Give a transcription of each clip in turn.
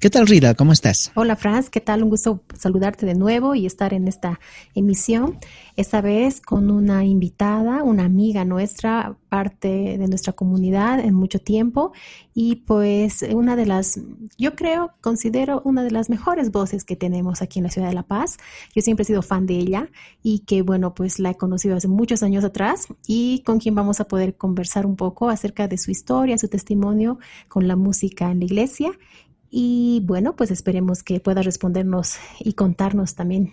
¿Qué tal, Rita? ¿Cómo estás? Hola, Franz. ¿Qué tal? Un gusto saludarte de nuevo y estar en esta emisión. Esta vez con una invitada, una amiga nuestra, parte de nuestra comunidad en mucho tiempo y pues una de las, yo creo, considero una de las mejores voces que tenemos aquí en la ciudad de La Paz. Yo siempre he sido fan de ella y que bueno, pues la he conocido hace muchos años atrás y con quien vamos a poder conversar un poco acerca de su historia, su testimonio con la música en la iglesia y bueno, pues esperemos que pueda respondernos y contarnos también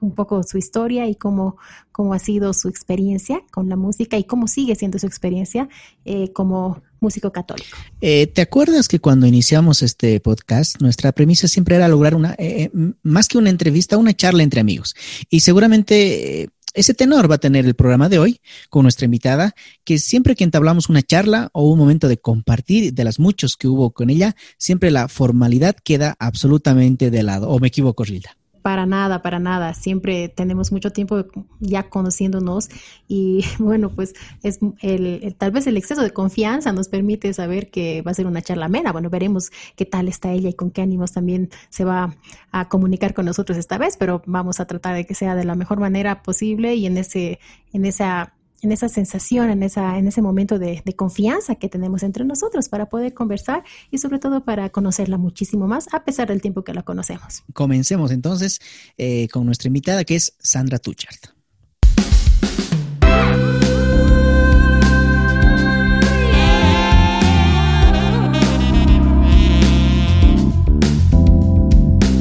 un poco su historia y cómo, cómo ha sido su experiencia con la música y cómo sigue siendo su experiencia eh, como músico católico. Eh, ¿Te acuerdas que cuando iniciamos este podcast, nuestra premisa siempre era lograr una, eh, más que una entrevista, una charla entre amigos? Y seguramente ese tenor va a tener el programa de hoy con nuestra invitada, que siempre que entablamos una charla o un momento de compartir de las muchos que hubo con ella, siempre la formalidad queda absolutamente de lado. ¿O me equivoco, Rilda? Para nada, para nada. Siempre tenemos mucho tiempo ya conociéndonos y bueno, pues es el, tal vez el exceso de confianza nos permite saber que va a ser una charla amena. Bueno, veremos qué tal está ella y con qué ánimos también se va a comunicar con nosotros esta vez, pero vamos a tratar de que sea de la mejor manera posible y en ese, en esa en esa sensación, en, esa, en ese momento de, confianza que tenemos entre nosotros para poder conversar y sobre todo para conocerla muchísimo más a pesar del tiempo que la conocemos. Comencemos entonces eh, con nuestra invitada que es Sandra Tuchart.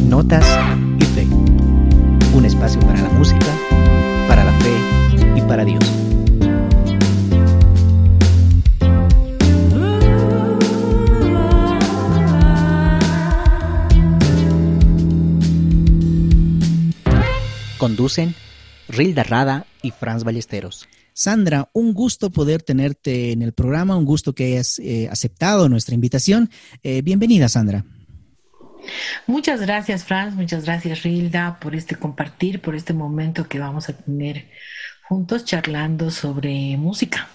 Notas y fe. Un espacio para la música, para la fe y para Dios. Conducen Rilda Rada y Franz Ballesteros. Sandra, un gusto poder tenerte en el programa, un gusto que hayas eh, aceptado nuestra invitación. Eh, bienvenida, Sandra. Muchas gracias, Franz, muchas gracias, Rilda, por este compartir, por este momento que vamos a tener juntos charlando sobre música.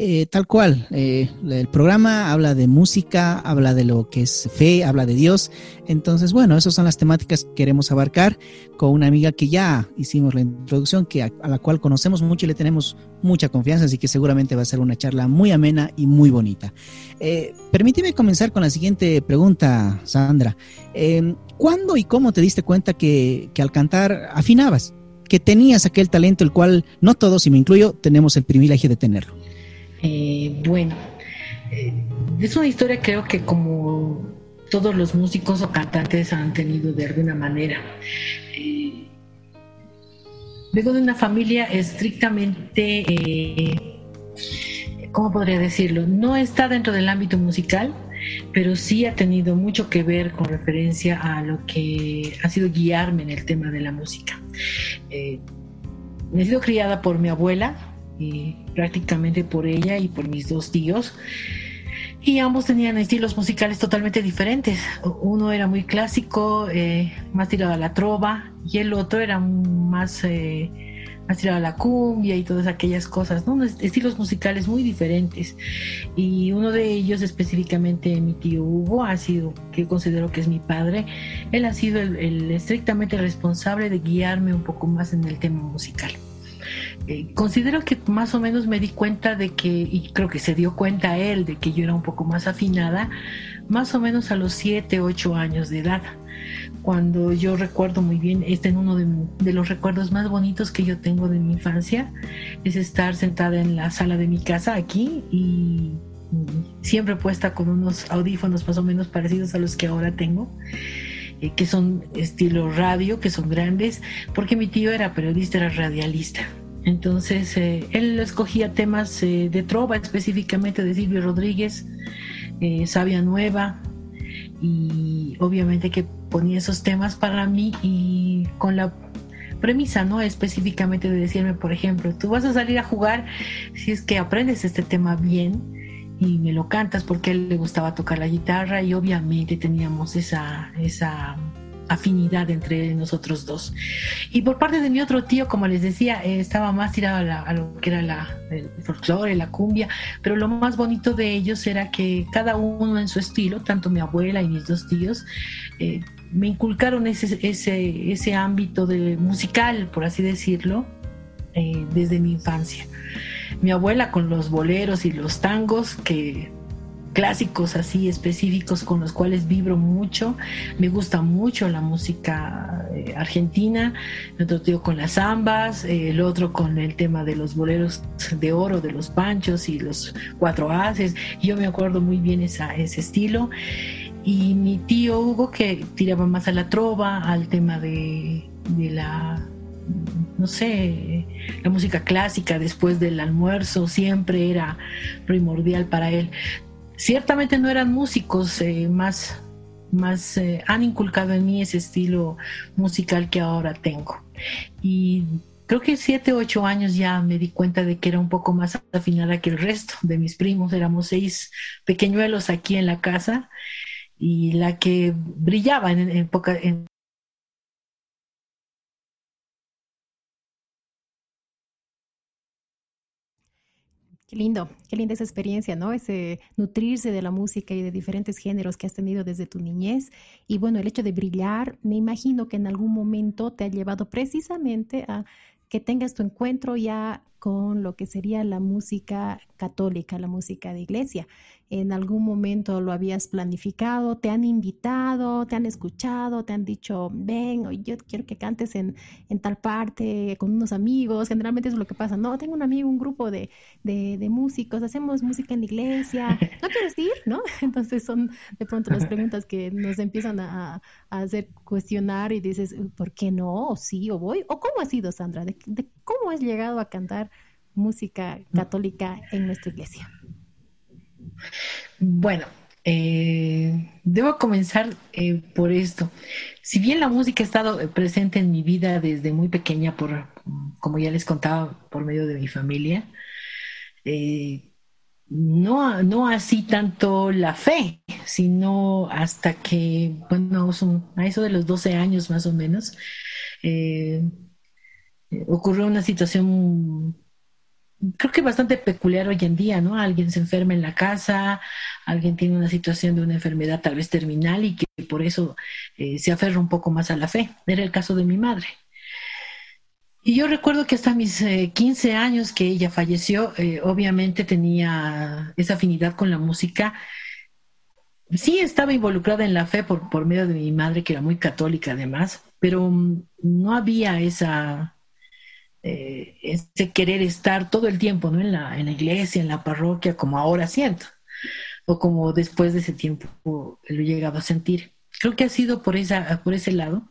Eh, tal cual, eh, el programa habla de música, habla de lo que es fe, habla de Dios. Entonces, bueno, esas son las temáticas que queremos abarcar con una amiga que ya hicimos la introducción, que a, la cual conocemos mucho y le tenemos mucha confianza, así que seguramente va a ser una charla muy amena y muy bonita. Eh, permíteme comenzar con la siguiente pregunta, Sandra. Em, ¿Cuándo y cómo te diste cuenta que, que al cantar afinabas? Que tenías aquel talento el cual no todos, y me incluyo, tenemos el privilegio de tenerlo. Eh, bueno, eh, es una historia creo que como todos los músicos o cantantes han tenido de alguna manera. Eh, vengo de una familia estrictamente, ¿cómo podría decirlo? No está dentro del ámbito musical, pero sí ha tenido mucho que ver con referencia a lo que ha sido guiarme en el tema de la música. he sido criada por mi abuela, prácticamente por ella y por mis dos tíos. Y ambos tenían estilos musicales totalmente diferentes. Uno era muy clásico, eh, más tirado a la trova, y el otro era más, eh, más tirado a la cumbia y todas aquellas cosas, ¿no? estilos musicales muy diferentes. Y uno de ellos, específicamente mi tío Hugo, ha sido, que considero que es mi padre, él ha sido el estrictamente responsable de guiarme un poco más en el tema musical. Considero que más o menos me di cuenta de que, y creo que se dio cuenta él, de que yo era un poco más afinada, más o menos a los 7, 8 años de edad. Cuando yo recuerdo muy bien, este en uno de, los recuerdos más bonitos que yo tengo de mi infancia, es estar sentada en la sala de mi casa aquí y siempre puesta con unos audífonos más o menos parecidos a los que ahora tengo eh, que son estilo radio, que son grandes, porque mi tío era periodista, era radialista. Entonces, eh, él escogía temas eh, de trova, específicamente de Silvio Rodríguez, eh, Sabia Nueva, y obviamente que ponía esos temas para mí y con la premisa, ¿no? Específicamente de decirme, por ejemplo, tú vas a salir a jugar si es que aprendes este tema bien y me lo cantas porque él le gustaba tocar la guitarra y obviamente teníamos esa, esa afinidad entre nosotros dos. Y por parte de mi otro tío, como les decía, eh, estaba más tirado a, lo que era la, el folclore, la cumbia, pero lo más bonito de ellos era que cada uno en su estilo, tanto mi abuela y mis dos tíos, eh, me inculcaron ese, ese, ese ámbito de musical, por así decirlo, eh, desde mi infancia. Mi abuela con los boleros y los tangos, que clásicos así específicos con los cuales vibro mucho. Me gusta mucho la música eh, argentina, otro tío con las zambas, el otro con el tema de los boleros de oro, de los panchos y los cuatro haces. Yo me acuerdo muy bien esa, ese estilo. Y mi tío Hugo que tiraba más a la trova, al tema de, de la no sé, la música clásica después del almuerzo siempre era primordial para él ciertamente no eran músicos eh, más, más eh, han inculcado en mí ese estilo musical que ahora tengo. Y creo que siete, ocho años ya me di cuenta de que era un poco más afinada que el resto de mis primos. Éramos seis pequeñuelos aquí en la casa y la que brillaba en, en, en Qué lindo, qué linda esa experiencia, ¿no? Ese nutrirse de la música y de diferentes géneros que has tenido desde tu niñez. Y bueno, el hecho de brillar, me imagino que en algún momento te ha llevado precisamente a que tengas tu encuentro ya con lo que sería la música católica, la música de iglesia en algún momento lo habías planificado, te han invitado, te han escuchado, te han dicho, ven, yo quiero que cantes en, tal parte con unos amigos. Generalmente es lo que pasa, no, tengo un amigo, un grupo de, músicos, hacemos música en la iglesia, ¿no quieres ir? ¿No? Entonces son de pronto las preguntas que nos empiezan a, hacer cuestionar y dices, ¿por qué no? ¿O sí? ¿O voy? ¿O cómo ha sido, Sandra? de cómo has llegado a cantar música católica en nuestra iglesia? Bueno, eh, debo comenzar eh, por esto. Si bien la música ha estado eh, presente en mi vida desde muy pequeña, por, como ya les contaba, por medio de mi familia, no, no así tanto la fe, sino hasta que, bueno, a eso de los 12 años más o menos, ocurrió una situación creo que bastante peculiar hoy en día, ¿no? Alguien se enferma en la casa, alguien tiene una situación de una enfermedad tal vez terminal y que por eso eh, se aferra un poco más a la fe. Era el caso de mi madre. Y yo recuerdo que hasta mis 15 eh, años que ella falleció, eh, obviamente tenía esa afinidad con la música. Sí estaba involucrada en la fe por, por medio de mi madre, que era muy católica además, pero mm, no había esa, eh, ese querer estar todo el tiempo ¿no? en, la, en la iglesia, en la parroquia, como ahora siento, o como después de ese tiempo lo he llegado a sentir. Creo que ha sido por, esa, por ese lado.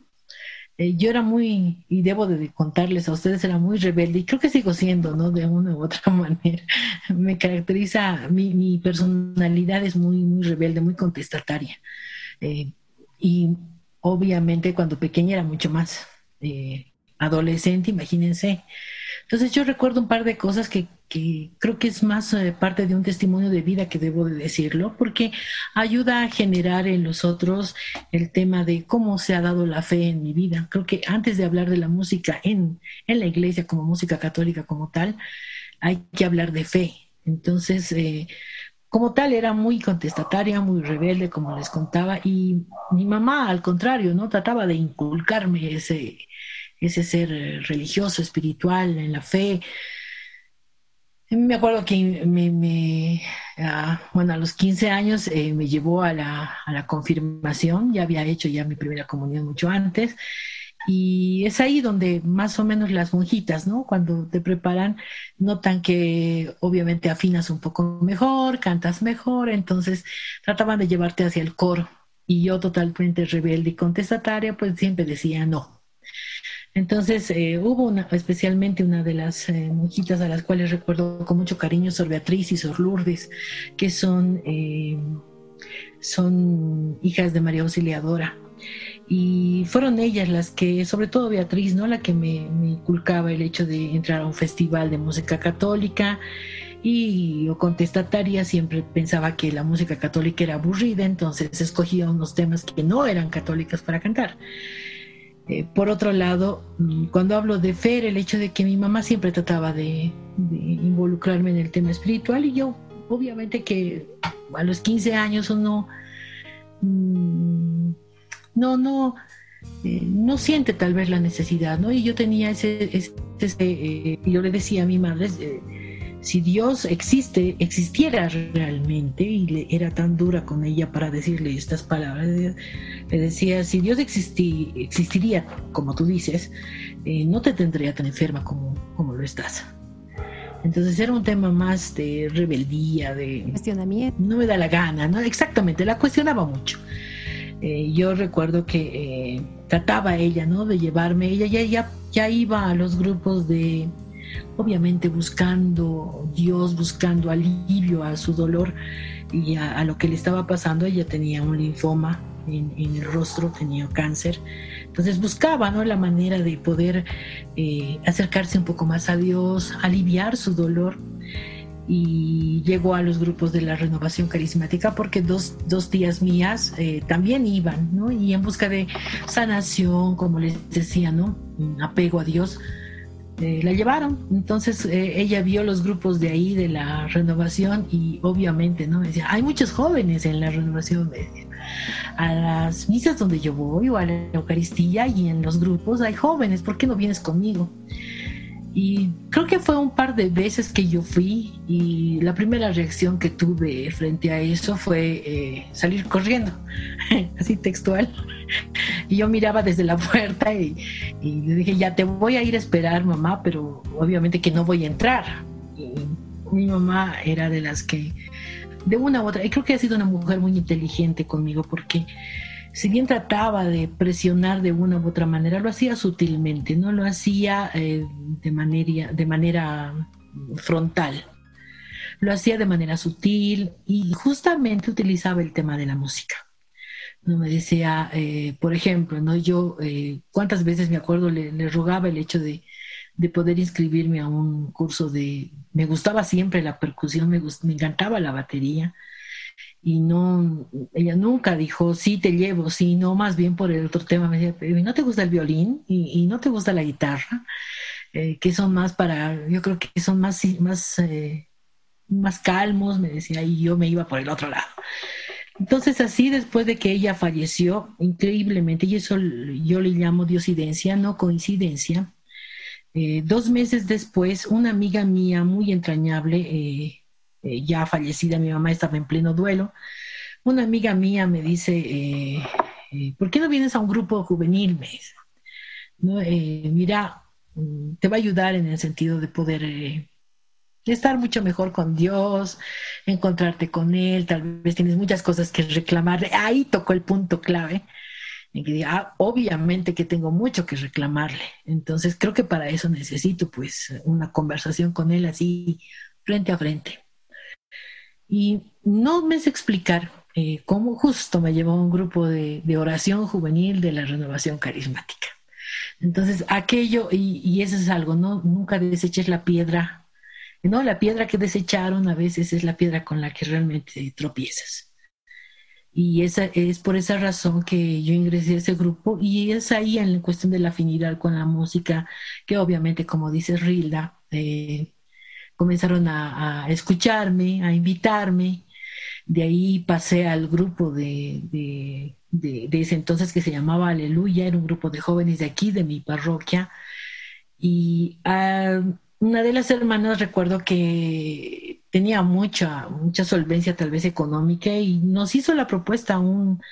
Eh, yo era muy, y debo de contarles a ustedes, era muy rebelde, y creo que sigo siendo, ¿no? De una u otra manera. Me caracteriza, mi, mi personalidad es muy, muy rebelde, muy contestataria. Eh, y obviamente cuando pequeña era mucho más. Eh, adolescente, imagínense. Entonces yo recuerdo un par de cosas que, creo que es más eh, parte de un testimonio de vida que debo de decirlo, porque ayuda a generar en los otros el tema de cómo se ha dado la fe en mi vida. Creo que antes de hablar de la música en, en la iglesia como música católica como tal, hay que hablar de fe. Entonces, eh, como tal, era muy contestataria, muy rebelde, como les contaba, y mi mamá, al contrario, ¿no? Trataba de inculcarme ese, ese ser eh, religioso, espiritual, en la fe. Me acuerdo que me, ah, bueno, a los 15 años eh, me llevó a la, a la, confirmación, ya había hecho ya mi primera comunión mucho antes, y es ahí donde más o menos las monjitas, ¿no? Cuando te preparan, notan que obviamente afinas un poco mejor, cantas mejor, entonces trataban de llevarte hacia el coro, y yo totalmente rebelde y contestataria, pues siempre decía no, entonces eh, hubo una, especialmente una de las eh, monjitas a las cuales recuerdo con mucho cariño, Sor Beatriz y Sor Lourdes, que son, eh, son hijas de María Auxiliadora. Y fueron ellas las que, sobre todo Beatriz, ¿no? La que me, inculcaba el hecho de entrar a un festival de música católica y yo contestataria siempre pensaba que la música católica era aburrida, entonces escogía unos temas que no eran católicas para cantar. Eh, por otro lado, mm, cuando hablo de fe, el hecho de que mi mamá siempre trataba de, involucrarme en el tema espiritual y yo, obviamente que a los 15 años uno mm, no, no, eh, no siente tal vez la necesidad, ¿no? Y yo tenía ese, ese, eh, yo le decía a mi madre, si Dios existe, existiera realmente, y le, era tan dura con ella para decirle estas palabras, le decía, si Dios existiría, como tú dices, eh, no te tendría tan enferma como, como lo estás. Entonces era un tema más de rebeldía, de... Cuestionamiento. No me da la gana, ¿no? Exactamente, la cuestionaba mucho. Eh, yo recuerdo que eh, trataba ella, ¿no? De llevarme, ella ya, ya, ya iba a los grupos de, obviamente buscando Dios, buscando alivio a su dolor y a, lo que le estaba pasando. Ella tenía un linfoma en, el rostro, tenía cáncer. Entonces buscaba ¿no? la manera de poder eh, acercarse un poco más a Dios, aliviar su dolor. Y llegó a los grupos de la renovación carismática porque dos, dos tías mías eh, también iban, ¿no? Y en busca de sanación, como les decía, ¿no? Apego a Dios eh, la llevaron. Entonces eh, ella vio los grupos de ahí de la renovación y obviamente, ¿no? decía, hay muchos jóvenes en la renovación. A las misas donde yo voy o a la Eucaristía y en los grupos hay jóvenes, ¿por qué no vienes conmigo? Y creo que fue un par de veces que yo fui y la primera reacción que tuve frente a eso fue eh, salir corriendo, así textual. Y yo miraba desde la puerta y, le dije, ya te voy a ir a esperar, mamá, pero obviamente que no voy a entrar. Y mi mamá era de las que, de una u otra, y creo que ha sido una mujer muy inteligente conmigo porque si bien trataba de presionar de una u otra manera, lo hacía sutilmente, no lo hacía eh, de, manera, frontal. Lo hacía de manera sutil y justamente utilizaba el tema de la música. No me decía, eh, por ejemplo, no yo eh, cuántas veces me acuerdo le, rogaba el hecho de, de, poder inscribirme a un curso de, me gustaba siempre la percusión, me, me encantaba la batería, y no, ella nunca dijo, sí, te llevo, sí, no, más bien por el otro tema, me decía, ¿no te gusta el violín? ¿Y, no te gusta la guitarra? Eh, que son más para, yo creo que son más, más, eh, más calmos, me decía, y yo me iba por el otro lado. Entonces así después de que ella falleció, increíblemente, y eso yo le llamo diosidencia, no coincidencia, eh, dos meses después, una amiga mía muy entrañable, eh, ya fallecida, mi mamá estaba en pleno duelo. Una amiga mía me dice, eh, eh, ¿por qué no vienes a un grupo juvenil? mira, mm, te va a ayudar en el sentido de poder estar mucho mejor con Dios, encontrarte con Él, tal vez tienes muchas cosas que reclamarle. Ahí tocó el punto clave. Ah, obviamente que tengo mucho que reclamarle. Entonces creo que para eso necesito pues una conversación con él así frente a frente. Y no me sé explicar eh, cómo justo me llevó a un grupo de, oración juvenil de la renovación carismática. Entonces, aquello, y, eso es algo, ¿no? Nunca deseches la piedra, ¿no? La piedra que desecharon a veces es la piedra con la que realmente tropiezas. Y esa, es por esa razón que yo ingresé a ese grupo y es ahí en la cuestión de la afinidad con la música, que obviamente, como dice Rilda, eh, comenzaron a, escucharme, a invitarme. De ahí pasé al grupo de, de, ese entonces que se llamaba Aleluya, era un grupo de jóvenes de aquí, de mi parroquia. Y una de las hermanas recuerdo que tenía mucha, mucha solvencia tal vez económica y nos hizo la propuesta a, un,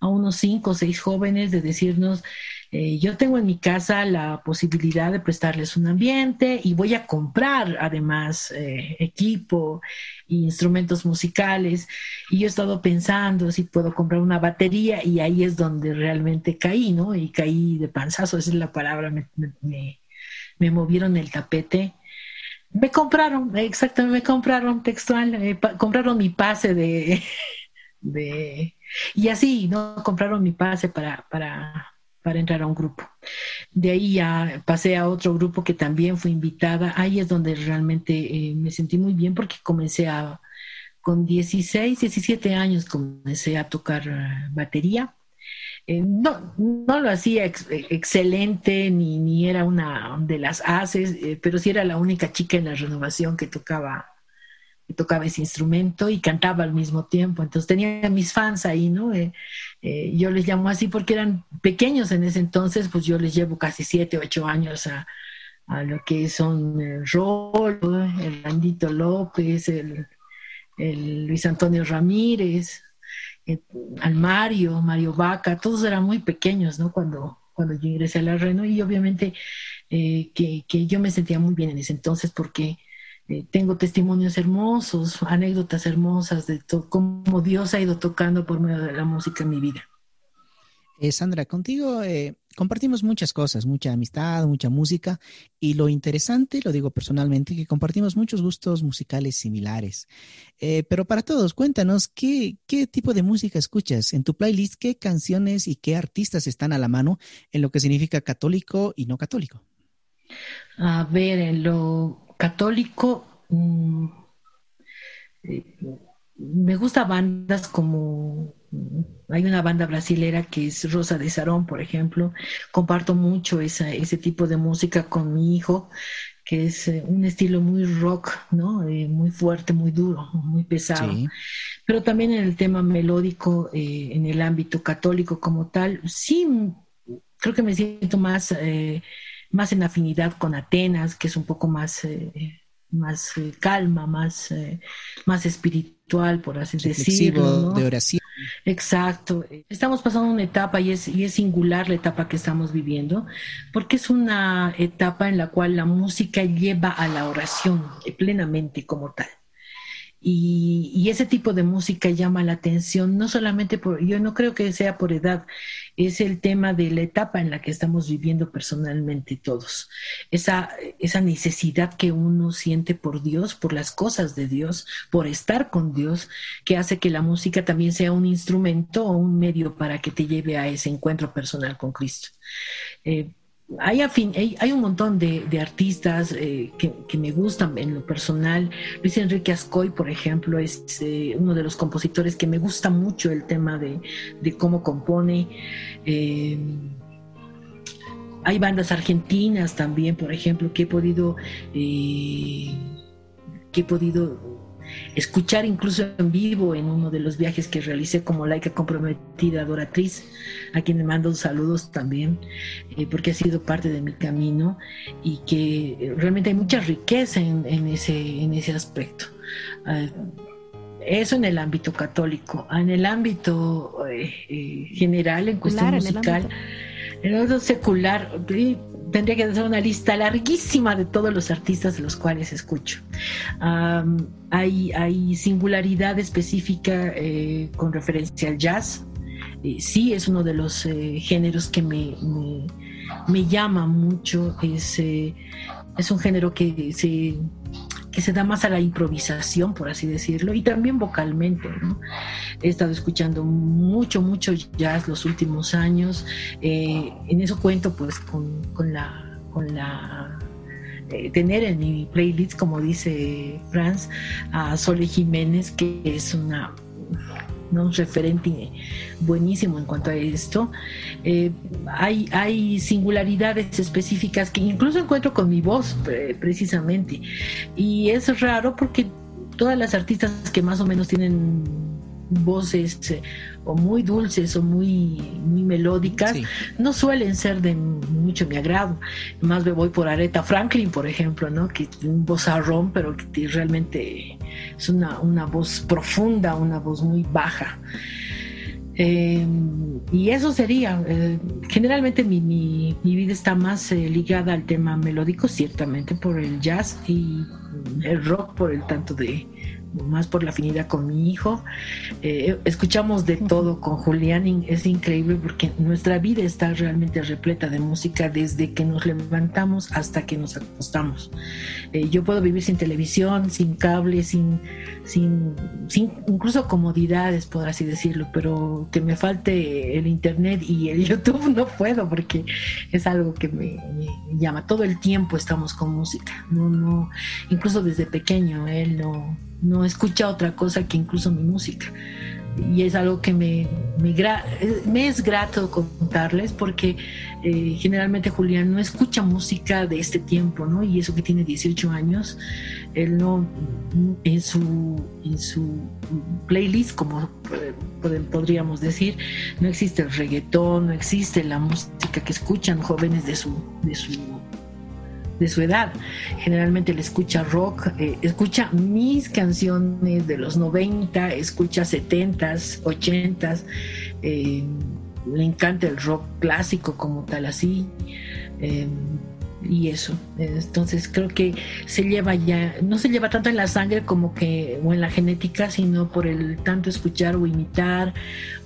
a unos cinco o seis jóvenes de decirnos, eh, yo tengo en mi casa la posibilidad de prestarles un ambiente y voy a comprar además eh, equipo e instrumentos musicales. Y yo he estado pensando si puedo comprar una batería y ahí es donde realmente caí, ¿no? Y caí de panzazo, esa es la palabra, me, me, movieron el tapete. Me compraron, exactamente, me compraron textual, eh, compraron mi pase de, de, y así, ¿no? Compraron mi pase para, para, para entrar a un grupo. De ahí ya pasé a otro grupo que también fui invitada. Ahí es donde realmente eh, me sentí muy bien porque comencé a, con 16, 17 años comencé a tocar eh, batería. Eh, no, no lo hacía excelente ni, ni era una de las haces, pero sí era la única chica en la renovación que tocaba tocaba ese instrumento y cantaba al mismo tiempo. Entonces tenía mis fans ahí, ¿no? Eh, eh, yo les llamo así porque eran pequeños en ese entonces, pues yo les llevo casi siete, ocho años a, lo que son el Rolo, el Randito López, el, Luis Antonio Ramírez, eh, al Mario, Mario Vaca, todos eran muy pequeños, ¿no? Cuando, cuando yo ingresé a la Reno y obviamente que, que yo me sentía muy bien en ese entonces porque eh, tengo testimonios hermosos, anécdotas hermosas de cómo Dios ha ido tocando por medio de la música en mi vida. Eh, Sandra, contigo eh, compartimos muchas cosas, mucha amistad, mucha música y lo interesante, lo digo personalmente, que compartimos muchos gustos musicales similares. pero para todos, cuéntanos ¿qué, qué tipo de música escuchas en tu playlist, qué canciones y qué artistas están a la mano en lo que significa católico y no católico. A ver, en lo católico, mm, eh, me gusta bandas como hay una banda brasilera que es Rosa de Sarón, por ejemplo. Comparto mucho ese tipo de música con mi hijo, que es eh, un estilo muy rock, ¿no? Eh, muy fuerte, muy duro, muy pesado. Pero también en el tema melódico, en el ámbito católico como tal, sí, creo que me siento más más en afinidad con Atenas, que es un poco más, eh, más eh, calma, más, eh, más espiritual, por así decirlo. de oración. Exacto. Estamos pasando una etapa y es, y es singular la etapa que estamos viviendo, porque es una etapa en la cual la música lleva a la oración plenamente como tal. Y, ese tipo de música llama la atención, no solamente por, yo no creo que sea por edad, es el tema de la etapa en la que estamos viviendo personalmente todos. Esa, esa necesidad que uno siente por Dios, por las cosas de Dios, por estar con Dios, que hace que la música también sea un instrumento o un medio para que te lleve a ese encuentro personal con Cristo. Eh, hay, hay, un montón de, artistas eh, que, me gustan en lo personal. Luis Enrique Ascoy, por ejemplo, es eh, uno de los compositores que me gusta mucho el tema de, cómo compone. Eh, hay bandas argentinas también, por ejemplo, que he podido, que he podido escuchar incluso en vivo en uno de los viajes que realicé como laica comprometida adoratriz, a quien le mando saludos también, eh, porque ha sido parte de mi camino y que eh, realmente hay mucha riqueza en, ese, en ese aspecto. Ah, eso en el ámbito católico, en el ámbito eh, general, en cuestión musical, en el ámbito secular, tendría que hacer una lista larguísima de todos los artistas de los cuales escucho. hay, hay, singularidad específica eh, con referencia al jazz. Eh, sí, es uno de los eh, géneros que me, me, llama mucho. Es, es un género que se que se da más a la improvisación, por así decirlo, y también vocalmente. He estado escuchando mucho, mucho jazz los últimos años. Eh, en eso cuento pues con, la... Con la eh, tener en mi playlist, como dice Franz, a Sole Jiménez, que es una un referente buenísimo en cuanto a esto. Eh, hay, hay singularidades específicas que incluso encuentro con mi voz precisamente. Y es raro porque todas las artistas que más o menos tienen voces eh, o muy dulces o muy, muy melódicas, no suelen ser de mucho mi agrado. Más me voy por Aretha Franklin, por ejemplo, ¿no? que un vozarrón, pero que realmente es una, una voz profunda, una voz muy baja. Eh, y eso sería, eh, generalmente mi, mi, vida está más ligada al tema melódico, ciertamente por el jazz y el rock por el tanto de, más por la afinidad con mi hijo. Eh, escuchamos de todo con Julián, es increíble porque nuestra vida está realmente repleta de música desde que nos levantamos hasta que nos acostamos. Eh, yo puedo vivir sin televisión, sin cable, sin, sin, sin incluso comodidades, por así decirlo, pero que me falte el internet y el YouTube no puedo porque es algo que me, llama. Todo el tiempo estamos con música, no, no, incluso desde pequeño él no, no escucha otra cosa que incluso mi música y es algo que me, me, es grato contarles porque eh, generalmente Julián no escucha música de este tiempo, ¿no? Y eso que tiene 18 años, él no, en su, en su playlist, como podríamos decir, no existe el reggaetón, no existe la música que escuchan jóvenes de su, de su de su edad. Generalmente le escucha rock, eh, escucha mis canciones de los 90, escucha 70s, 80s, eh, le encanta el rock clásico como tal así. Eh, y eso, entonces creo que se lleva ya, no se lleva tanto en la sangre como que, o en la genética, sino por el tanto escuchar o imitar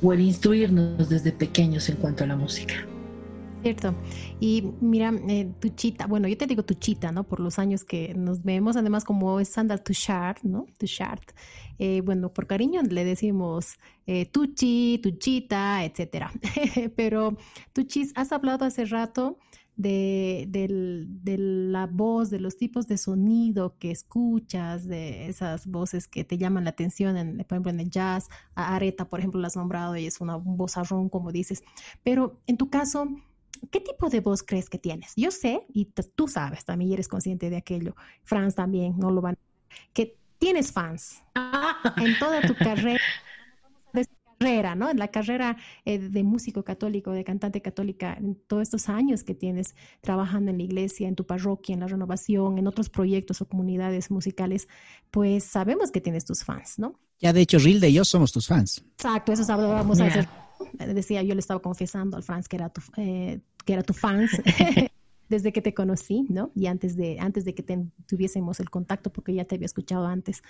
o el instruirnos desde pequeños en cuanto a la música. Cierto. Y mira, eh, Tuchita, bueno, yo te digo Tuchita, ¿no? Por los años que nos vemos, además como es Sandra Tuchart, ¿no? Tuchart. Eh, bueno, por cariño le decimos eh, Tuchi, Tuchita, etcétera. Pero Tuchis, has hablado hace rato de, de, la voz, de los tipos de sonido que escuchas, de esas voces que te llaman la atención, en, por ejemplo, en el jazz, a por ejemplo, la has nombrado y es una, un vozarrón, como dices. Pero en tu caso, ¿qué tipo de voz crees que tienes? Yo sé, y tú sabes también, eres consciente de aquello, Franz también, no lo van, que tienes fans en toda tu carrera, carrera, ¿no? En la carrera eh, de músico católico, de cantante católica, en todos estos años que tienes trabajando en la iglesia, en tu parroquia, en la renovación, en otros proyectos o comunidades musicales, pues sabemos que tienes tus fans, ¿no? Ya de hecho, Rilde y yo somos tus fans. Exacto, eso vamos a hacer decía, yo le estaba confesando al Franz que era tu, eh, que era tu fans desde que te conocí, ¿no? Y antes de, antes de que tuviésemos el contacto, porque ya te había escuchado antes.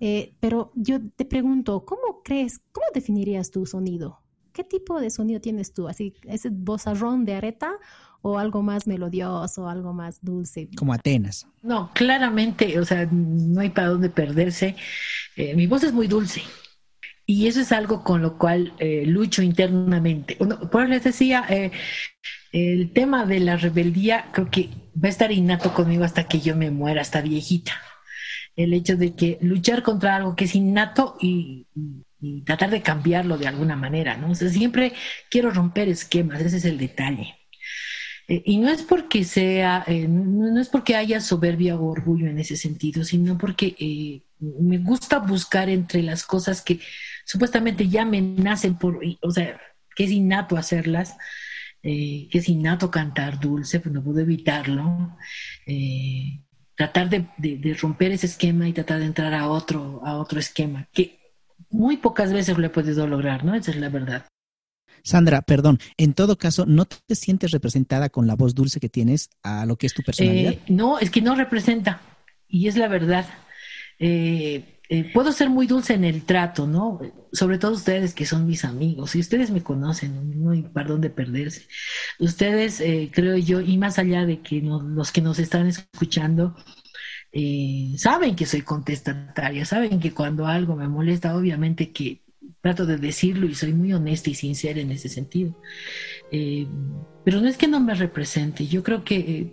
Eh, pero yo te pregunto, ¿cómo crees, cómo definirías tu sonido? ¿Qué tipo de sonido tienes tú? ¿Así, ese vozarrón de areta o algo más melodioso, algo más dulce? Como Atenas. No, claramente, o sea, no hay para dónde perderse. Eh, mi voz es muy dulce. Y eso es algo con lo cual eh, lucho internamente. por les decía, eh, el tema de la rebeldía creo que va a estar innato conmigo hasta que yo me muera, hasta viejita. El hecho de que luchar contra algo que es innato y, tratar de cambiarlo de alguna manera, ¿no? O sea, siempre quiero romper esquemas, ese es el detalle. Eh, y no es porque sea, no, es porque haya soberbia o orgullo en ese sentido, sino porque me gusta buscar entre las cosas que supuestamente ya me nacen por, o sea, que es innato hacerlas, eh, que es innato cantar dulce, pues no puedo evitarlo. Eh, tratar de, romper ese esquema y tratar de entrar a otro, a otro esquema, que muy pocas veces lo he podido lograr, ¿no? Esa es la verdad. Sandra, perdón, en todo caso, ¿no te sientes representada con la voz dulce que tienes a lo que es tu personalidad? Eh, no, es que no representa, y es la verdad. Eh, eh, puedo ser muy dulce en el trato, ¿no? Sobre todo ustedes que son mis amigos y ustedes me conocen, no hay perdón de perderse. Ustedes, eh, creo yo, y más allá de que los que nos están escuchando, eh, saben que soy contestataria, saben que cuando algo me molesta, obviamente que trato de decirlo y soy muy honesta y sincera en ese sentido. Eh, pero no es que no me represente, yo creo que eh,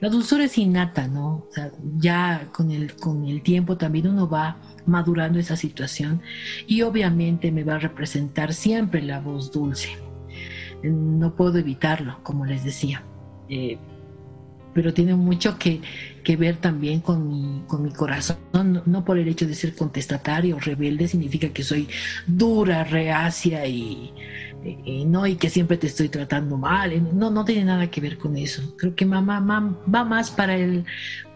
la dulzura es innata, ¿no? O sea, ya con el, con el tiempo también uno va madurando esa situación y obviamente me va a representar siempre la voz dulce. No puedo evitarlo, como les decía. Eh, pero tiene mucho que, ver también con mi, con mi corazón, no, por el hecho de ser contestatario rebelde, significa que soy dura, reacia y, no, y que siempre te estoy tratando mal, no, no tiene nada que ver con eso. Creo que mamá, va más para el,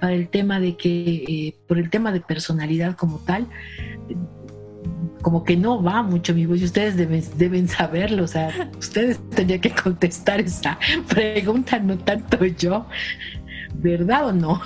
para el tema de que, eh, por el tema de personalidad como tal, como que no va mucho mi voz y ustedes deben, deben saberlo, o sea, ustedes tendrían que contestar esa pregunta, no tanto yo, ¿verdad o no?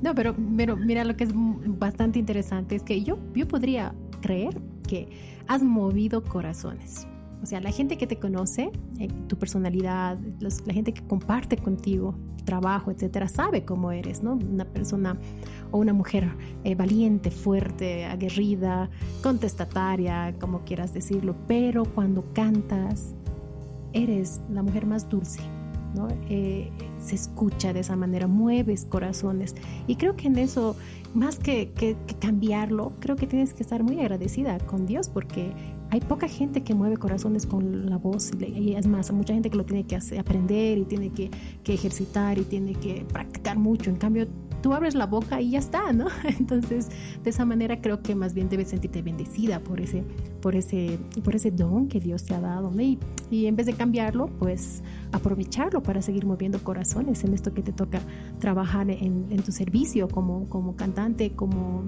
No, pero, mira lo que es bastante interesante es que yo, yo podría creer que has movido corazones. O sea, la gente que te conoce, eh, tu personalidad, la gente que comparte contigo, trabajo, etcétera, sabe cómo eres, ¿no? Una persona o una mujer eh, valiente, fuerte, aguerrida, contestataria, como quieras decirlo, pero cuando cantas, eres la mujer más dulce, ¿no? Eh, se escucha de esa manera, mueves corazones. Y creo que en eso, más que, que, cambiarlo, creo que tienes que estar muy agradecida con Dios porque hay poca gente que mueve corazones con la voz y es más, mucha gente que lo tiene que hacer, aprender y tiene que, que ejercitar y tiene que practicar mucho. En cambio, tú abres la boca y ya está, ¿no? Entonces, de esa manera creo que más bien debes sentirte bendecida por ese, por ese, por ese don que Dios te ha dado. Y, y en vez de cambiarlo, pues aprovecharlo para seguir moviendo corazones en esto que te toca trabajar en, en tu servicio como, como cantante, como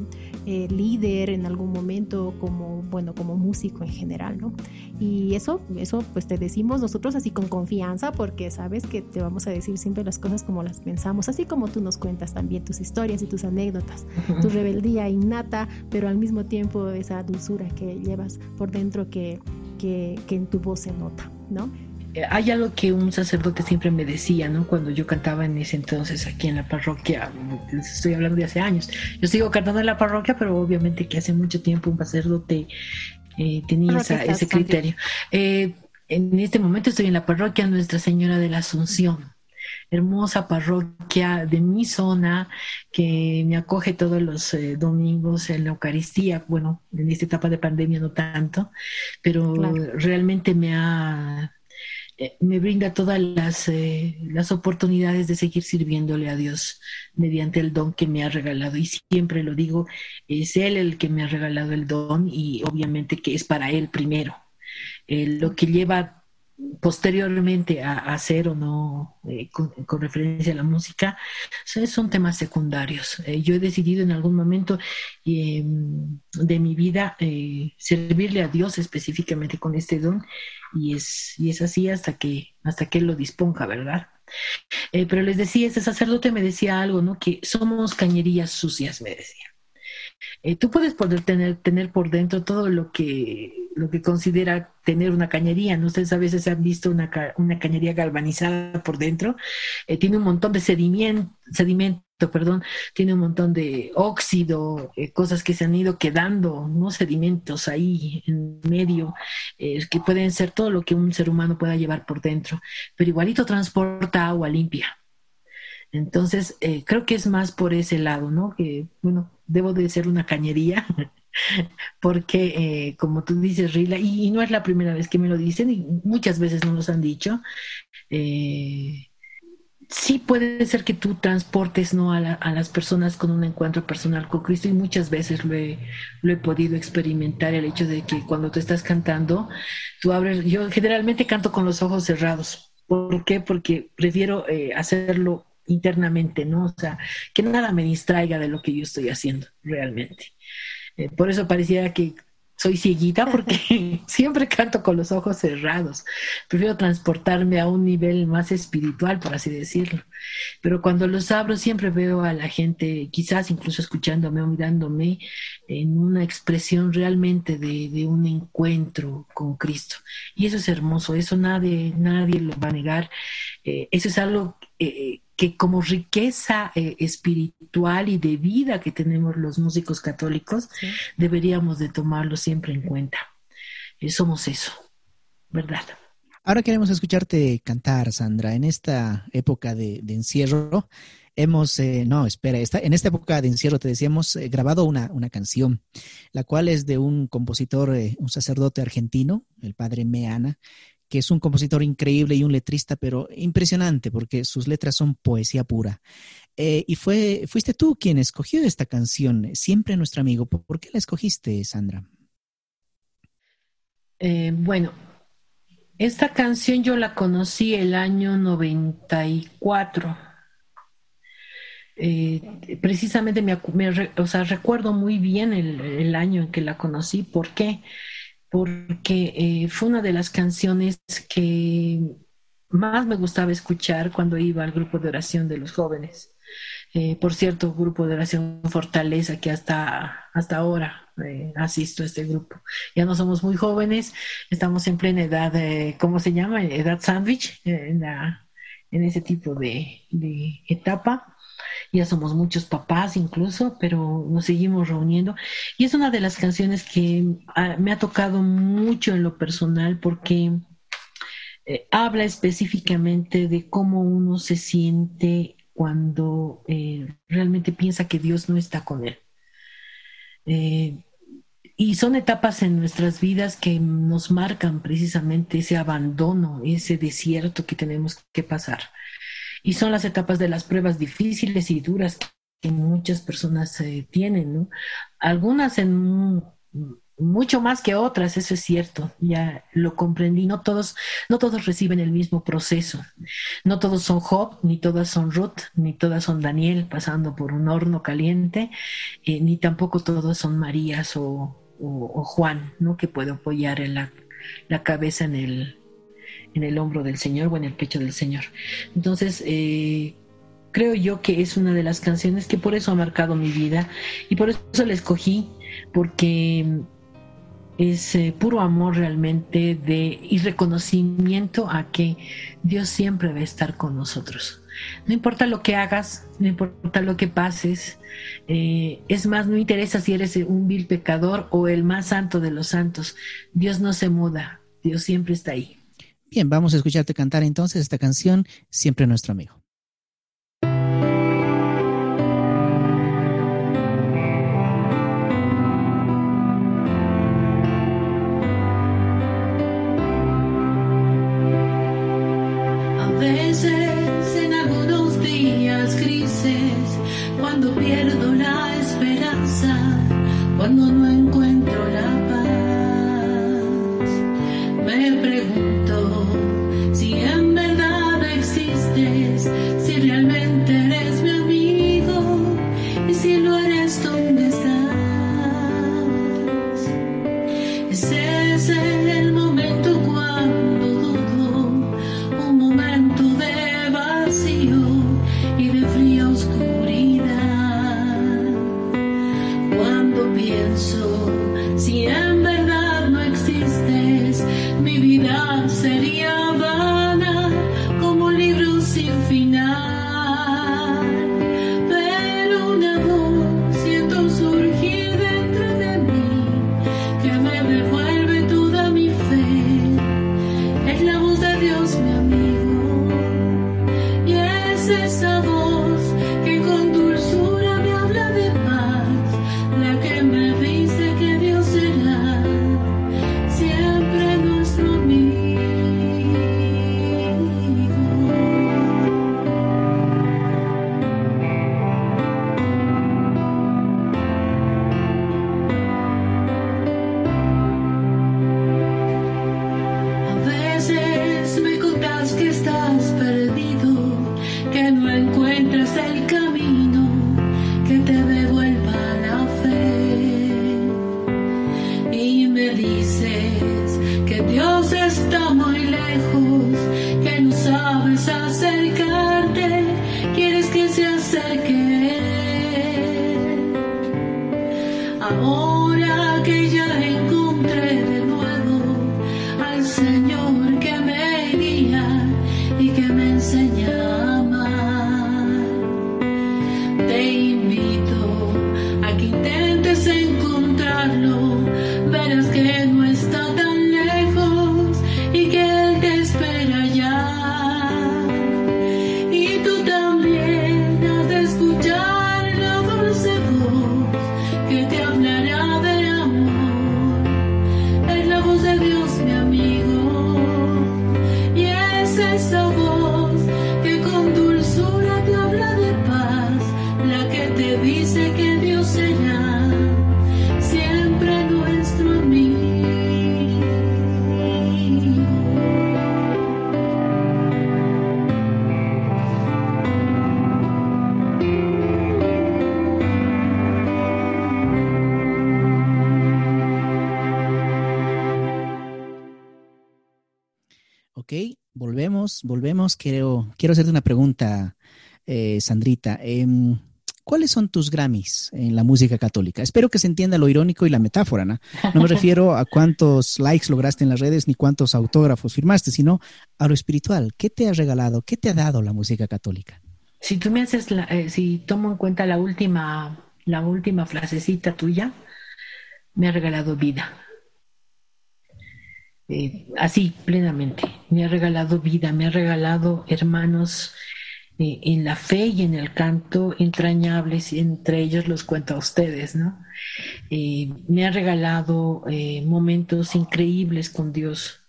eh, líder en algún momento, como, bueno, como músico en general, ¿no? Y eso, eso pues te decimos nosotros así con confianza porque sabes que te vamos a decir siempre las cosas como las pensamos, así como tú nos cuentas también tus historias y tus anécdotas, tu rebeldía innata, pero al mismo tiempo esa dulzura que llevas por dentro que, que, que en tu voz se nota, ¿no? Eh, hay algo que un sacerdote siempre me decía, ¿no? Cuando yo cantaba en ese entonces aquí en la parroquia, estoy hablando de hace años. Yo sigo cantando en la parroquia, pero obviamente que hace mucho tiempo un sacerdote eh, tenía ese criterio. Eh, en este momento estoy en la parroquia Nuestra Señora de la Asunción, hermosa parroquia de mi zona que me acoge todos los domingos en la Eucaristía. Bueno, en esta etapa de pandemia no tanto, pero realmente me ha eh, me brinda todas las, eh, las oportunidades de seguir sirviéndole a Dios mediante el don que me ha regalado. Y siempre lo digo, es Él el que me ha regalado el don y obviamente que es para Él primero. Eh, lo que lleva posteriormente a, hacer o no eh, con, referencia a la música son temas secundarios. Eh, yo he decidido en algún momento em, de mi vida eh, servirle a Dios específicamente con este don y es, y es así hasta que, hasta que Él lo disponga, ¿verdad? pero les decía, este sacerdote me decía algo, ¿no? Que somos cañerías sucias, me decía. Eh, tú puedes poder tener, tener por dentro todo lo que, lo que considera tener una cañería. ¿no? Ustedes a veces han visto una, una cañería galvanizada por dentro. Eh, tiene un montón de sedimento, sedimento perdón, tiene un montón de óxido, eh, cosas que se han ido quedando, ¿no? Sedimentos ahí en medio, que pueden ser todo lo que un ser humano pueda llevar por dentro, pero igualito transporta agua limpia. Entonces, creo que es más por ese lado, ¿no? Que, bueno, debo de ser una cañería, porque eh, como tú dices, Rila, y, no es la primera vez que me lo dicen, y muchas veces no nos han dicho, eh, sí puede ser que tú transportes ¿no? a, las personas con un encuentro personal con Cristo y muchas veces lo he, podido experimentar, el hecho de que cuando tú estás cantando, tú abres, yo generalmente canto con los ojos cerrados. ¿Por qué? Porque prefiero eh, hacerlo internamente, ¿no? O sea, que nada me distraiga de lo que yo estoy haciendo realmente. Eh, por eso pareciera que soy cieguita porque siempre canto con los ojos cerrados. Prefiero transportarme a un nivel más espiritual, por así decirlo. Pero cuando los abro siempre veo a la gente, quizás incluso escuchándome o mirándome, en una expresión realmente de, un encuentro con Cristo. Y eso es hermoso, eso nadie, nadie lo va a negar. Eh, eso es algo eh, que como riqueza eh, espiritual y de vida que tenemos los músicos católicos, deberíamos de tomarlo siempre en cuenta. Eh, somos eso, ¿verdad? Ahora queremos escucharte cantar, Sandra. En esta época de, encierro, hemos, eh, no, espera, esta, en esta época de encierro te decíamos, grabado una, una, canción, la cual es de un compositor, un sacerdote argentino, el padre Meana, que es un compositor increíble y un letrista, pero impresionante, porque sus letras son poesía pura. Eh, y fue, fuiste tú quien escogió esta canción, siempre nuestro amigo. ¿Por qué la escogiste, Sandra? Eh, bueno, esta canción yo la conocí el año 94. Eh, precisamente me, o sea, recuerdo muy bien el, el, año en que la conocí. ¿Por qué? Eh, fue una de las canciones que más me gustaba escuchar cuando iba al grupo de oración de los jóvenes. Eh, por cierto, grupo de oración Fortaleza, que hasta, hasta ahora eh, asisto a este grupo. Ya no somos muy jóvenes, estamos en plena edad, ¿cómo se llama? Edad sandwich, en, en ese tipo de etapa ya somos muchos papás incluso, pero nos seguimos reuniendo. Y es una de las canciones que ah, me ha tocado mucho en lo personal porque eh, habla específicamente de cómo uno se siente cuando eh, realmente piensa que Dios no está con él. Eh, y son etapas en nuestras vidas que nos marcan precisamente ese abandono, ese desierto que tenemos que pasar y son las etapas de las pruebas difíciles y duras que muchas personas eh, tienen, ¿no? Algunas en mucho más que otras, eso es cierto, ya lo comprendí, no todos, no todos reciben el mismo proceso, no todos son Job, ni todas son Ruth, ni todas son Daniel pasando por un horno caliente, eh, ni tampoco todos son Marías o, Juan, ¿no? Que puede apoyar en la, la cabeza en el, en el hombro del Señor o en el pecho del Señor. Entonces, eh, creo yo que es una de las canciones que por eso ha marcado mi vida y por eso la escogí, porque es eh, puro amor realmente de y reconocimiento a que Dios siempre va a estar con nosotros. No importa lo que hagas, no importa lo que pases, eh, es más, no interesa si eres un vil pecador o el más santo de los santos, Dios no se muda, Dios siempre está ahí. Bien, vamos a escucharte cantar entonces esta canción, Siempre nuestro amigo. Quiero, quiero hacerte una pregunta, eh, Sandrita. Em, ¿Cuáles son tus Grammys en la música católica? Espero que se entienda lo irónico y la metáfora, ¿no? No me refiero a cuántos likes lograste en las redes ni cuántos autógrafos firmaste, sino a lo espiritual. ¿Qué te ha regalado? ¿Qué te ha dado la música católica? Si tú me haces, eh, si tomo en cuenta la última, la última frasecita tuya, me ha regalado vida. Eh, así, plenamente. Me ha regalado vida, me ha regalado hermanos eh, en la fe y en el canto entrañables, entre ellos los cuento a ustedes, ¿no? Eh, me ha regalado momentos increíbles con Dios.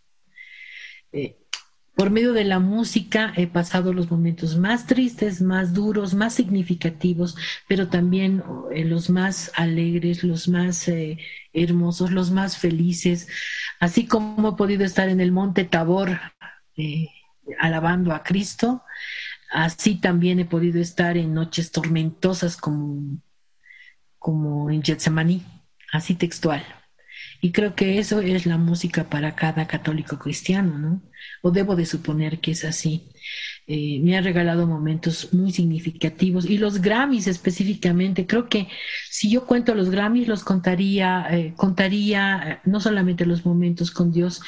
Por medio de la música he pasado los momentos más tristes, más duros, más significativos, pero también eh, los más alegres, los más eh, hermosos, los más felices, así como he podido estar en el monte Tabor eh, alabando a Cristo, así también he podido estar en noches tormentosas como, en Getsemaní, así textual. Y creo que eso es la música para cada católico cristiano, ¿no? O debo de suponer que es así. Eh, me ha regalado momentos muy significativos y los Grammys específicamente, creo que si yo cuento los Grammys los contaría, eh, contaría eh, no solamente los momentos con Dios,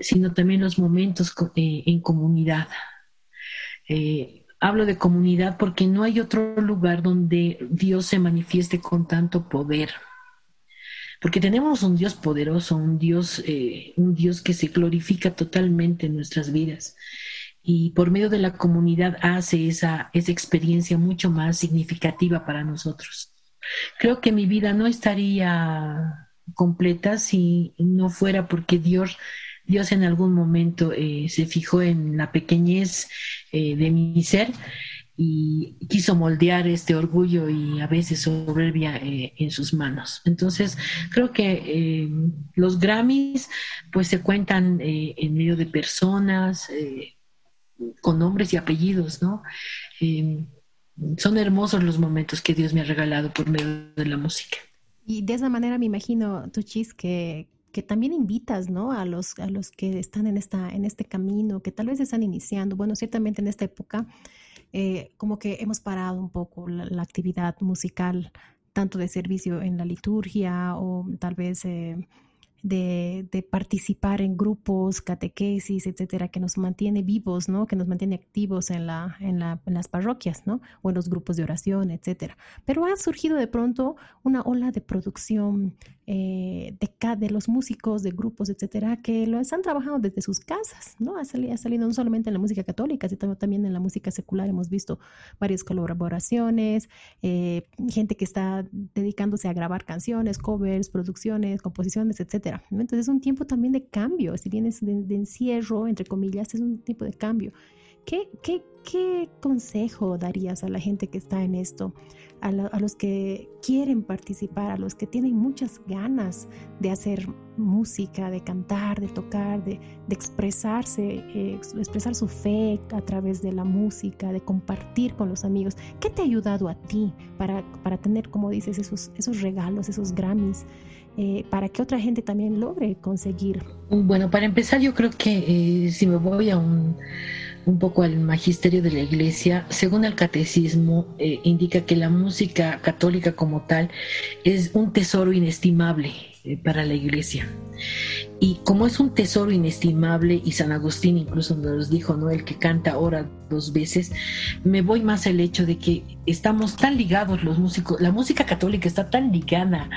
sino también los momentos en comunidad. hablo de comunidad porque no hay otro lugar donde Dios se manifieste con tanto poder porque tenemos un Dios poderoso, un Dios, eh, un Dios que se glorifica totalmente en nuestras vidas y por medio de la comunidad hace esa, esa experiencia mucho más significativa para nosotros. Creo que mi vida no estaría completa si no fuera porque Dios, Dios en algún momento eh, se fijó en la pequeñez eh, de mi ser y quiso moldear este orgullo y a veces soberbia eh, en sus manos. Entonces, creo que eh, los Grammys pues se cuentan eh, en medio de personas con nombres y apellidos, ¿no? son hermosos los momentos que Dios me ha regalado por medio de la música. Y de esa manera me imagino, Tuchis, que, que también invitas, ¿no? A los, a los que están en, esta, en este camino, que tal vez están iniciando. Bueno, ciertamente en esta época eh, como que hemos parado un poco la, actividad musical, tanto de servicio en la liturgia o tal vez eh, de, participar en grupos, catequesis, etcétera, que nos mantiene vivos, ¿no? Que nos mantiene activos en, la, en, la, en las parroquias, ¿no? O en los grupos de oración, etcétera. Pero ha surgido de pronto una ola de producción eh, de, de los músicos, de grupos, etcétera, que lo están trabajando desde sus casas, ¿no? Ha salido, ha salido no solamente en la música católica, sino también en la música secular. Hemos visto varias colaboraciones, eh, gente que está dedicándose a grabar canciones, covers, producciones, composiciones, etcétera. Entonces es un tiempo también de cambio, si vienes de, encierro, entre comillas, es un tiempo de cambio. ¿Qué, consejo darías a la gente que está en esto? A, los que quieren participar, a los que tienen muchas ganas de hacer música, de cantar, de tocar, de, expresarse, eh, expresar su fe a través de la música, de compartir con los amigos. ¿Qué te ha ayudado a ti para, tener, como dices, esos regalos, esos Grammys? Eh, para que otra gente también logre conseguir? Bueno, para empezar yo creo que eh, si me voy a un, un, poco al magisterio de la iglesia, según el catecismo, eh, indica que la música católica como tal es un tesoro inestimable para la iglesia. Y como es un tesoro inestimable, y San Agustín incluso nos dijo, ¿no? El que canta ora dos veces, me voy más al hecho de que estamos tan ligados los músicos, la música católica está tan ligada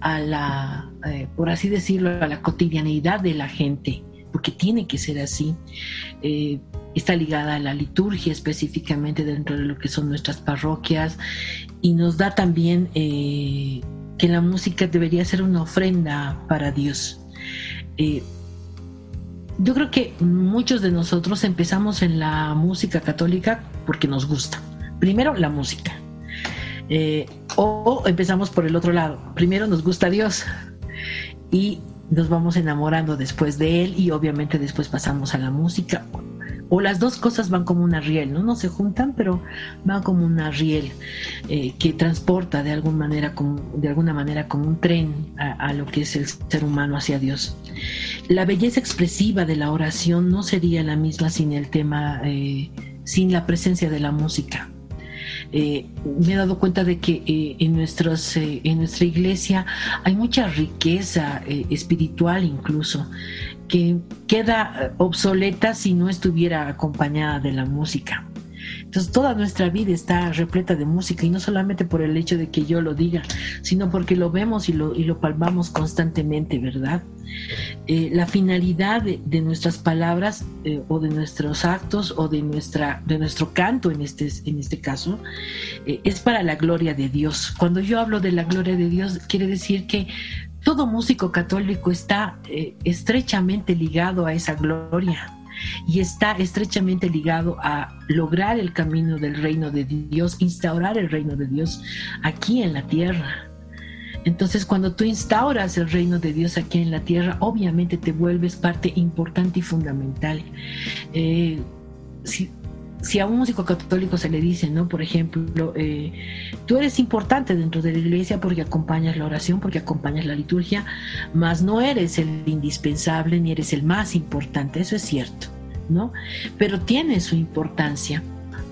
a la, eh, por así decirlo, a la cotidianeidad de la gente, porque tiene que ser así. Eh, está ligada a la liturgia específicamente dentro de lo que son nuestras parroquias y nos da también eh, que la música debería ser una ofrenda para Dios. Eh, yo creo que muchos de nosotros empezamos en la música católica porque nos gusta. Primero la música. Eh, o empezamos por el otro lado. Primero nos gusta Dios y nos vamos enamorando después de Él y obviamente después pasamos a la música o las dos cosas van como una riel, ¿no? No se juntan, pero van como una riel eh, que transporta de alguna manera como, de alguna manera como un tren a, lo que es el ser humano hacia Dios. La belleza expresiva de la oración no sería la misma sin el tema, eh, sin la presencia de la música. me he dado cuenta de que en, nuestros, en nuestra iglesia hay mucha riqueza espiritual incluso que queda obsoleta si no estuviera acompañada de la música. Entonces toda nuestra vida está repleta de música y no solamente por el hecho de que yo lo diga, sino porque lo vemos y lo, y lo palpamos constantemente, ¿verdad? Eh, la finalidad de, nuestras palabras eh, o de nuestros actos o de, nuestra, de nuestro canto en este, en este caso eh, es para la gloria de Dios. Cuando yo hablo de la gloria de Dios, quiere decir que todo músico católico está estrechamente ligado a esa gloria y está estrechamente ligado a lograr el camino del reino de Dios, instaurar el reino de Dios aquí en la tierra. Entonces, cuando tú instauras el reino de Dios aquí en la tierra, obviamente te vuelves parte importante y fundamental. Eh, a un músico católico se le dice, ¿no? Por ejemplo, eh, tú eres importante dentro de la iglesia porque acompañas la oración, porque acompañas la liturgia, mas no eres el indispensable ni eres el más importante, eso es cierto. ¿no? Pero tiene su importancia,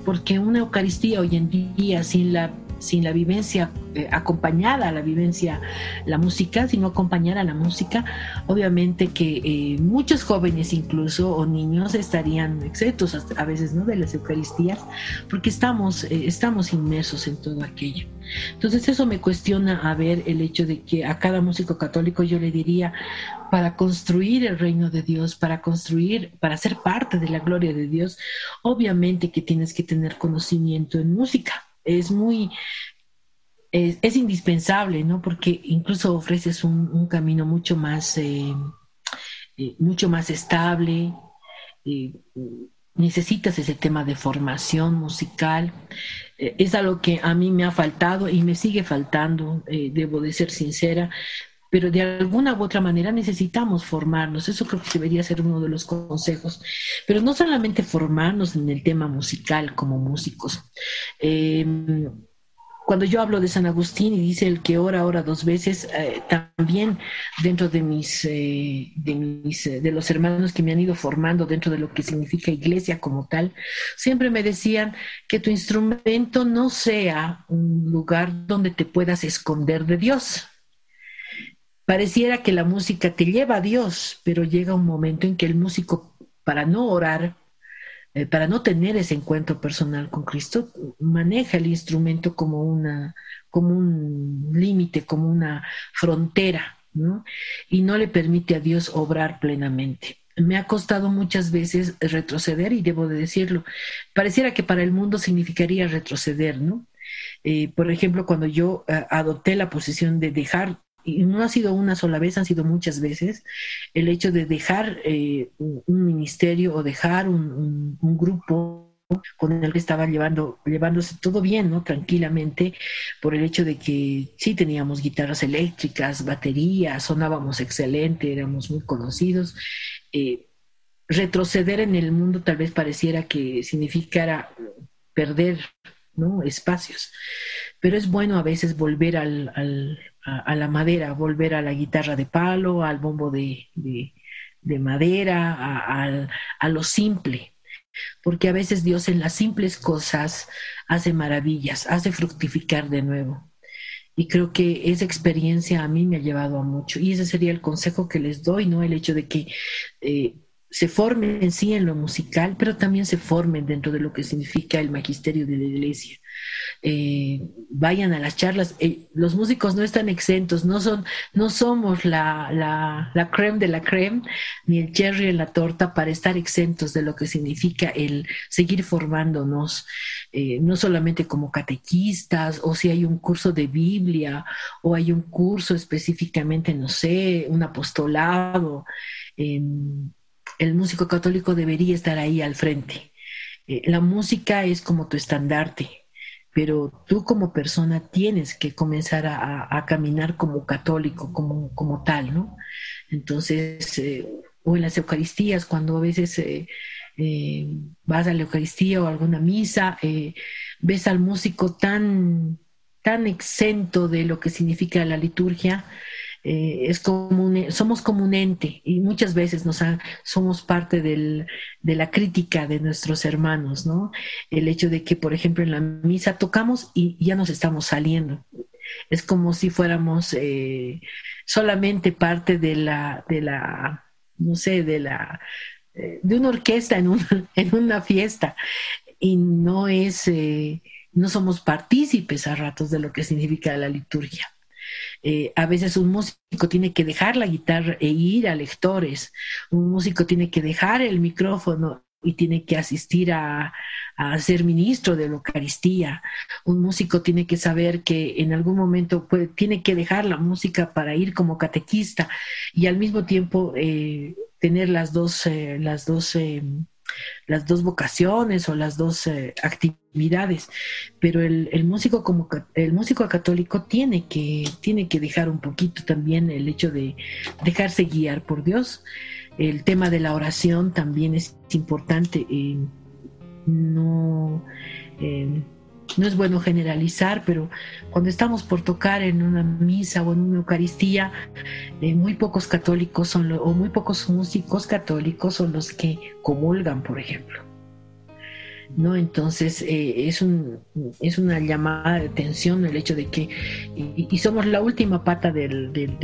porque una Eucaristía hoy en día sin la sin la vivencia eh, acompañada a la vivencia, la música, sino acompañar a la música, obviamente que eh, muchos jóvenes incluso o niños estarían exentos a veces ¿no? de las Eucaristías, porque estamos, eh, estamos inmersos en todo aquello. Entonces eso me cuestiona a ver el hecho de que a cada músico católico yo le diría, para construir el reino de Dios, para construir, para ser parte de la gloria de Dios, obviamente que tienes que tener conocimiento en música es muy, es, indispensable, ¿no? Porque incluso ofreces un, camino mucho más, eh, eh, mucho más estable. Eh, necesitas ese tema de formación musical. es algo que a mí me ha faltado y me sigue faltando, debo de ser sincera pero de alguna u otra manera necesitamos formarnos. Eso creo que debería ser uno de los consejos. Pero no solamente formarnos en el tema musical como músicos. Em, cuando yo hablo de San Agustín y dice el que ora, ora dos veces, eh, también dentro de mis, eh, de mis, eh, de los hermanos que me han ido formando dentro de lo que significa iglesia como tal, siempre me decían que tu instrumento no sea un lugar donde te puedas esconder de Dios, Pareciera que la música te lleva a Dios, pero llega un momento en que el músico, para no orar, eh, para no tener ese encuentro personal con Cristo, maneja el instrumento como, una, como un límite, como una frontera, ¿no? Y no le permite a Dios obrar plenamente. Me ha costado muchas veces retroceder y debo de decirlo. Pareciera que para el mundo significaría retroceder, ¿no? Eh, por ejemplo, cuando yo eh, adopté la posición de dejar y no ha sido una sola vez, han sido muchas veces, el hecho de dejar eh, un ministerio o dejar un, grupo con el que estaba llevando, llevándose todo bien, ¿no? Tranquilamente, por el hecho de que sí teníamos guitarras eléctricas, baterías, sonábamos excelente, éramos muy conocidos. Eh, retroceder en el mundo tal vez pareciera que significara perder ¿no? espacios, pero es bueno a veces volver al, a, la madera, volver a la guitarra de palo, al bombo de, madera, a, a, lo simple, porque a veces Dios en las simples cosas hace maravillas, hace fructificar de nuevo. Y creo que esa experiencia a mí me ha llevado a mucho. Y ese sería el consejo que les doy, ¿no? El hecho de que eh, se formen en sí en lo musical, pero también se formen dentro de lo que significa el magisterio de la iglesia. Eh, vayan a las charlas. Eh, los músicos no están exentos, no son, no somos la, la, la, creme de la creme, ni el cherry en la torta para estar exentos de lo que significa el seguir formándonos, eh, no solamente como catequistas, o si hay un curso de Biblia, o hay un curso específicamente, no sé, un apostolado. El músico católico debería estar ahí al frente. la música es como tu estandarte, pero tú como persona tienes que comenzar a, caminar como católico, como, como tal, ¿no? Entonces, eh, o en las Eucaristías, cuando a veces eh, eh, vas a la Eucaristía o a alguna misa, ves al músico tan, tan exento de lo que significa la liturgia, eh, es como un, somos como un ente y muchas veces nos somos parte del, de la crítica de nuestros hermanos, ¿no? El hecho de que, por ejemplo, en la misa tocamos y ya nos estamos saliendo. Es como si fuéramos eh, solamente parte de la, de la, no sé, de la, eh, de una orquesta en, en una fiesta y no es, no somos partícipes a ratos de lo que significa la liturgia. Eh, a veces un músico tiene que dejar la guitarra e ir a lectores, un músico tiene que dejar el micrófono y tiene que asistir a, ser ministro de la Eucaristía. Un músico tiene que saber que en algún momento tiene que dejar la música para ir como catequista y al mismo tiempo eh, tener las dos, eh, las dos las dos vocaciones o las dos eh, actividades, pero el, músico como el músico católico tiene que, tiene que dejar un poquito también el hecho de dejarse guiar por Dios. El tema de la oración también es importante. Eh, no eh, no es bueno generalizar, pero cuando estamos por tocar en una misa o en una Eucaristía, eh, muy pocos católicos son o muy pocos músicos católicos son los que comulgan, por ejemplo. ¿No? Entonces eh, es, un, es una llamada de atención el hecho de que, y, somos la última pata del, del,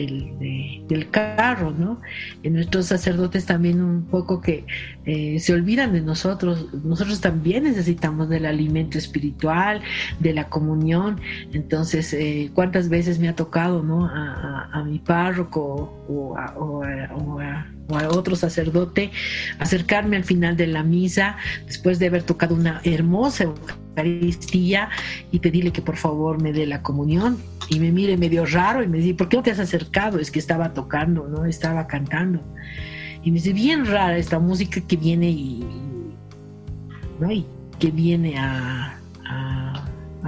del, carro, ¿no? Y nuestros sacerdotes también un poco que eh, se olvidan de nosotros, nosotros también necesitamos del alimento espiritual, de la comunión, entonces eh, cuántas veces me ha tocado, ¿no? A, a, mi párroco o a, o a o a otro sacerdote, acercarme al final de la misa, después de haber tocado una hermosa Eucaristía, y pedirle que por favor me dé la comunión. Y me mire medio raro y me dice, ¿por qué no te has acercado? Es que estaba tocando, ¿no? Estaba cantando. Y me dice, bien rara esta música que viene y, ¿no? y que viene a a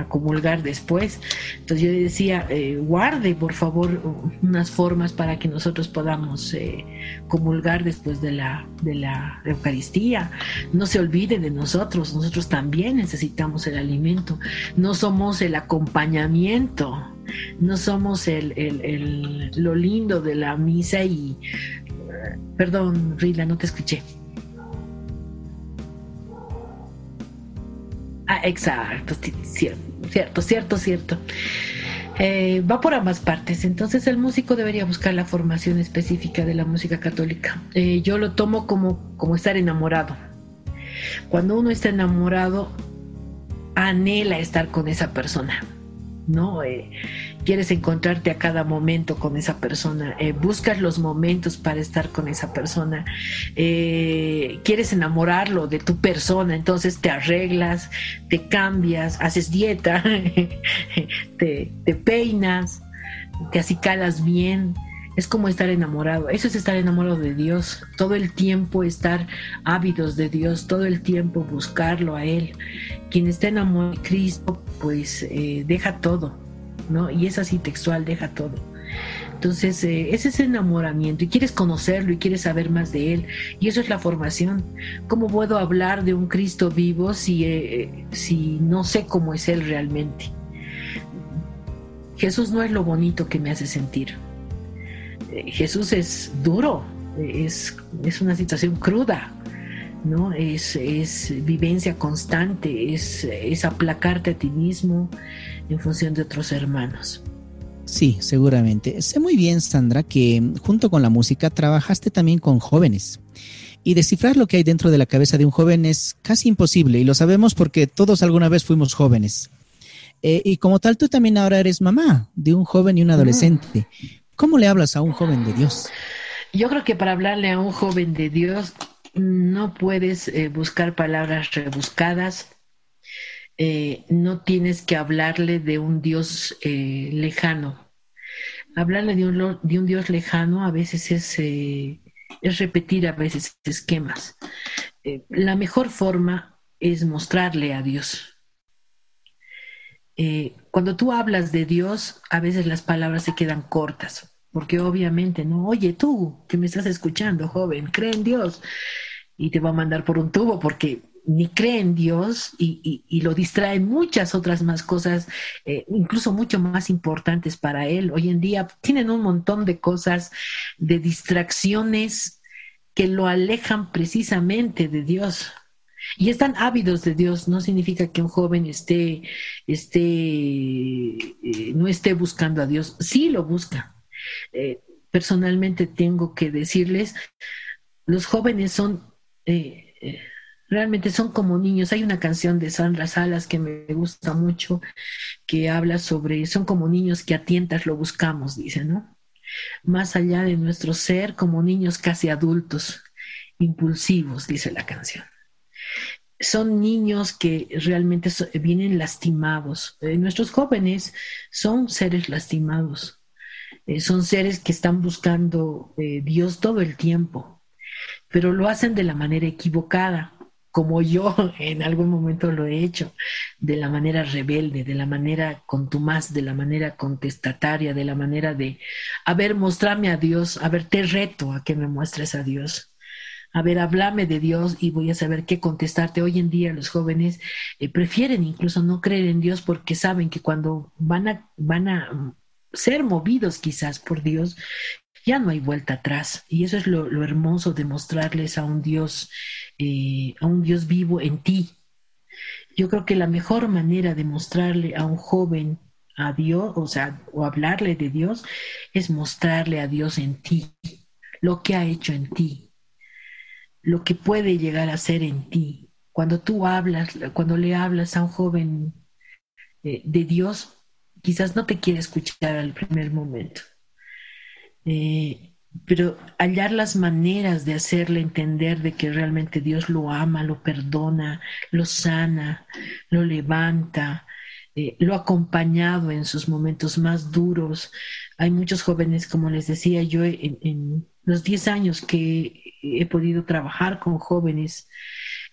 comulgar después. Entonces yo decía, eh, guarde por favor unas formas para que nosotros podamos eh, comulgar después de la, de la Eucaristía. No se olvide de nosotros, nosotros también necesitamos el alimento. No somos el acompañamiento, no somos el, el, lo lindo de la misa y... Perdón, Rila, no te escuché. Ah, exacto, cierto, cierto, cierto. Eh, va por ambas partes. Entonces el músico debería buscar la formación específica de la música católica. Eh, yo lo tomo como, como estar enamorado. Cuando uno está enamorado, anhela estar con esa persona. ¿no? Eh, quieres encontrarte a cada momento con esa persona, eh, buscas los momentos para estar con esa persona, eh, quieres enamorarlo de tu persona, entonces te arreglas, te cambias, haces dieta, te, peinas, te acicalas bien. Es como estar enamorado. Eso es estar enamorado de Dios. Todo el tiempo estar ávidos de Dios. Todo el tiempo buscarlo a Él. Quien está enamorado de Cristo, pues eh, deja todo, ¿no? Y es así textual, deja todo. Entonces, eh, ese es enamoramiento y quieres conocerlo y quieres saber más de él. Y eso es la formación. ¿Cómo puedo hablar de un Cristo vivo si, eh, si no sé cómo es él realmente? Jesús no es lo bonito que me hace sentir. Jesús es duro, es, es una situación cruda, ¿no? Es, es vivencia constante, es, es aplacarte a ti mismo en función de otros hermanos. Sí, seguramente. Sé muy bien, Sandra, que junto con la música trabajaste también con jóvenes. Y descifrar lo que hay dentro de la cabeza de un joven es casi imposible, y lo sabemos porque todos alguna vez fuimos jóvenes. Eh, y como tal, tú también ahora eres mamá de un joven y un adolescente. ¿Cómo le hablas a un joven de Dios? Yo creo que para hablarle a un joven de Dios no puedes eh, buscar palabras rebuscadas, eh, no tienes que hablarle de un Dios eh, lejano. Hablarle de un, Dios lejano a veces es, es repetir a veces esquemas. la mejor forma es mostrarle a Dios. cuando tú hablas de Dios, a veces las palabras se quedan cortas porque obviamente, ¿no? Oye, tú que me estás escuchando, joven, cree en Dios y te va a mandar por un tubo porque ni cree en Dios y, lo distrae muchas otras más cosas, eh, incluso mucho más importantes para él. Hoy en día tienen un montón de cosas, de distracciones que lo alejan precisamente de Dios. Y están ávidos de Dios, no significa que un joven esté, esté, eh, no esté buscando a Dios, sí lo busca. Eh, personalmente tengo que decirles, los jóvenes son realmente son como niños. Hay una canción de Sandra Salas que me gusta mucho, que habla sobre, son como niños que a tientas lo buscamos, dice, ¿no? Más allá de nuestro ser, como niños casi adultos, impulsivos, dice la canción. Son niños que realmente vienen lastimados. Eh, nuestros jóvenes son seres lastimados. Eh, son seres que están buscando eh, Dios todo el tiempo, pero lo hacen de la manera equivocada como yo en algún momento lo he hecho, de la manera rebelde, de la manera contumaz, de la manera contestataria, de la manera de, a ver, mostrarme a Dios, a ver, te reto a que me muestres a Dios. A ver, háblame de Dios y voy a saber qué contestarte. Hoy en día los jóvenes eh, prefieren incluso no creer en Dios porque saben que cuando van a, van a ser movidos quizás por Dios, ya no hay vuelta atrás. Y eso es lo, hermoso de mostrarles a un Dios, eh, a un Dios vivo en ti. Yo creo que la mejor manera de mostrarle a un joven a Dios, o sea, o hablarle de Dios, es mostrarle a Dios en ti, lo que ha hecho en ti, lo que puede llegar a ser en ti. Cuando tú hablas, cuando le hablas a un joven eh, de Dios, quizás no te quiere escuchar al primer momento eh, pero hallar las maneras de hacerle entender de que realmente Dios lo ama, lo perdona, lo sana, lo levanta, eh, lo ha acompañado en sus momentos más duros. Hay muchos jóvenes, como les decía yo, en, los 10 años que he podido trabajar con jóvenes,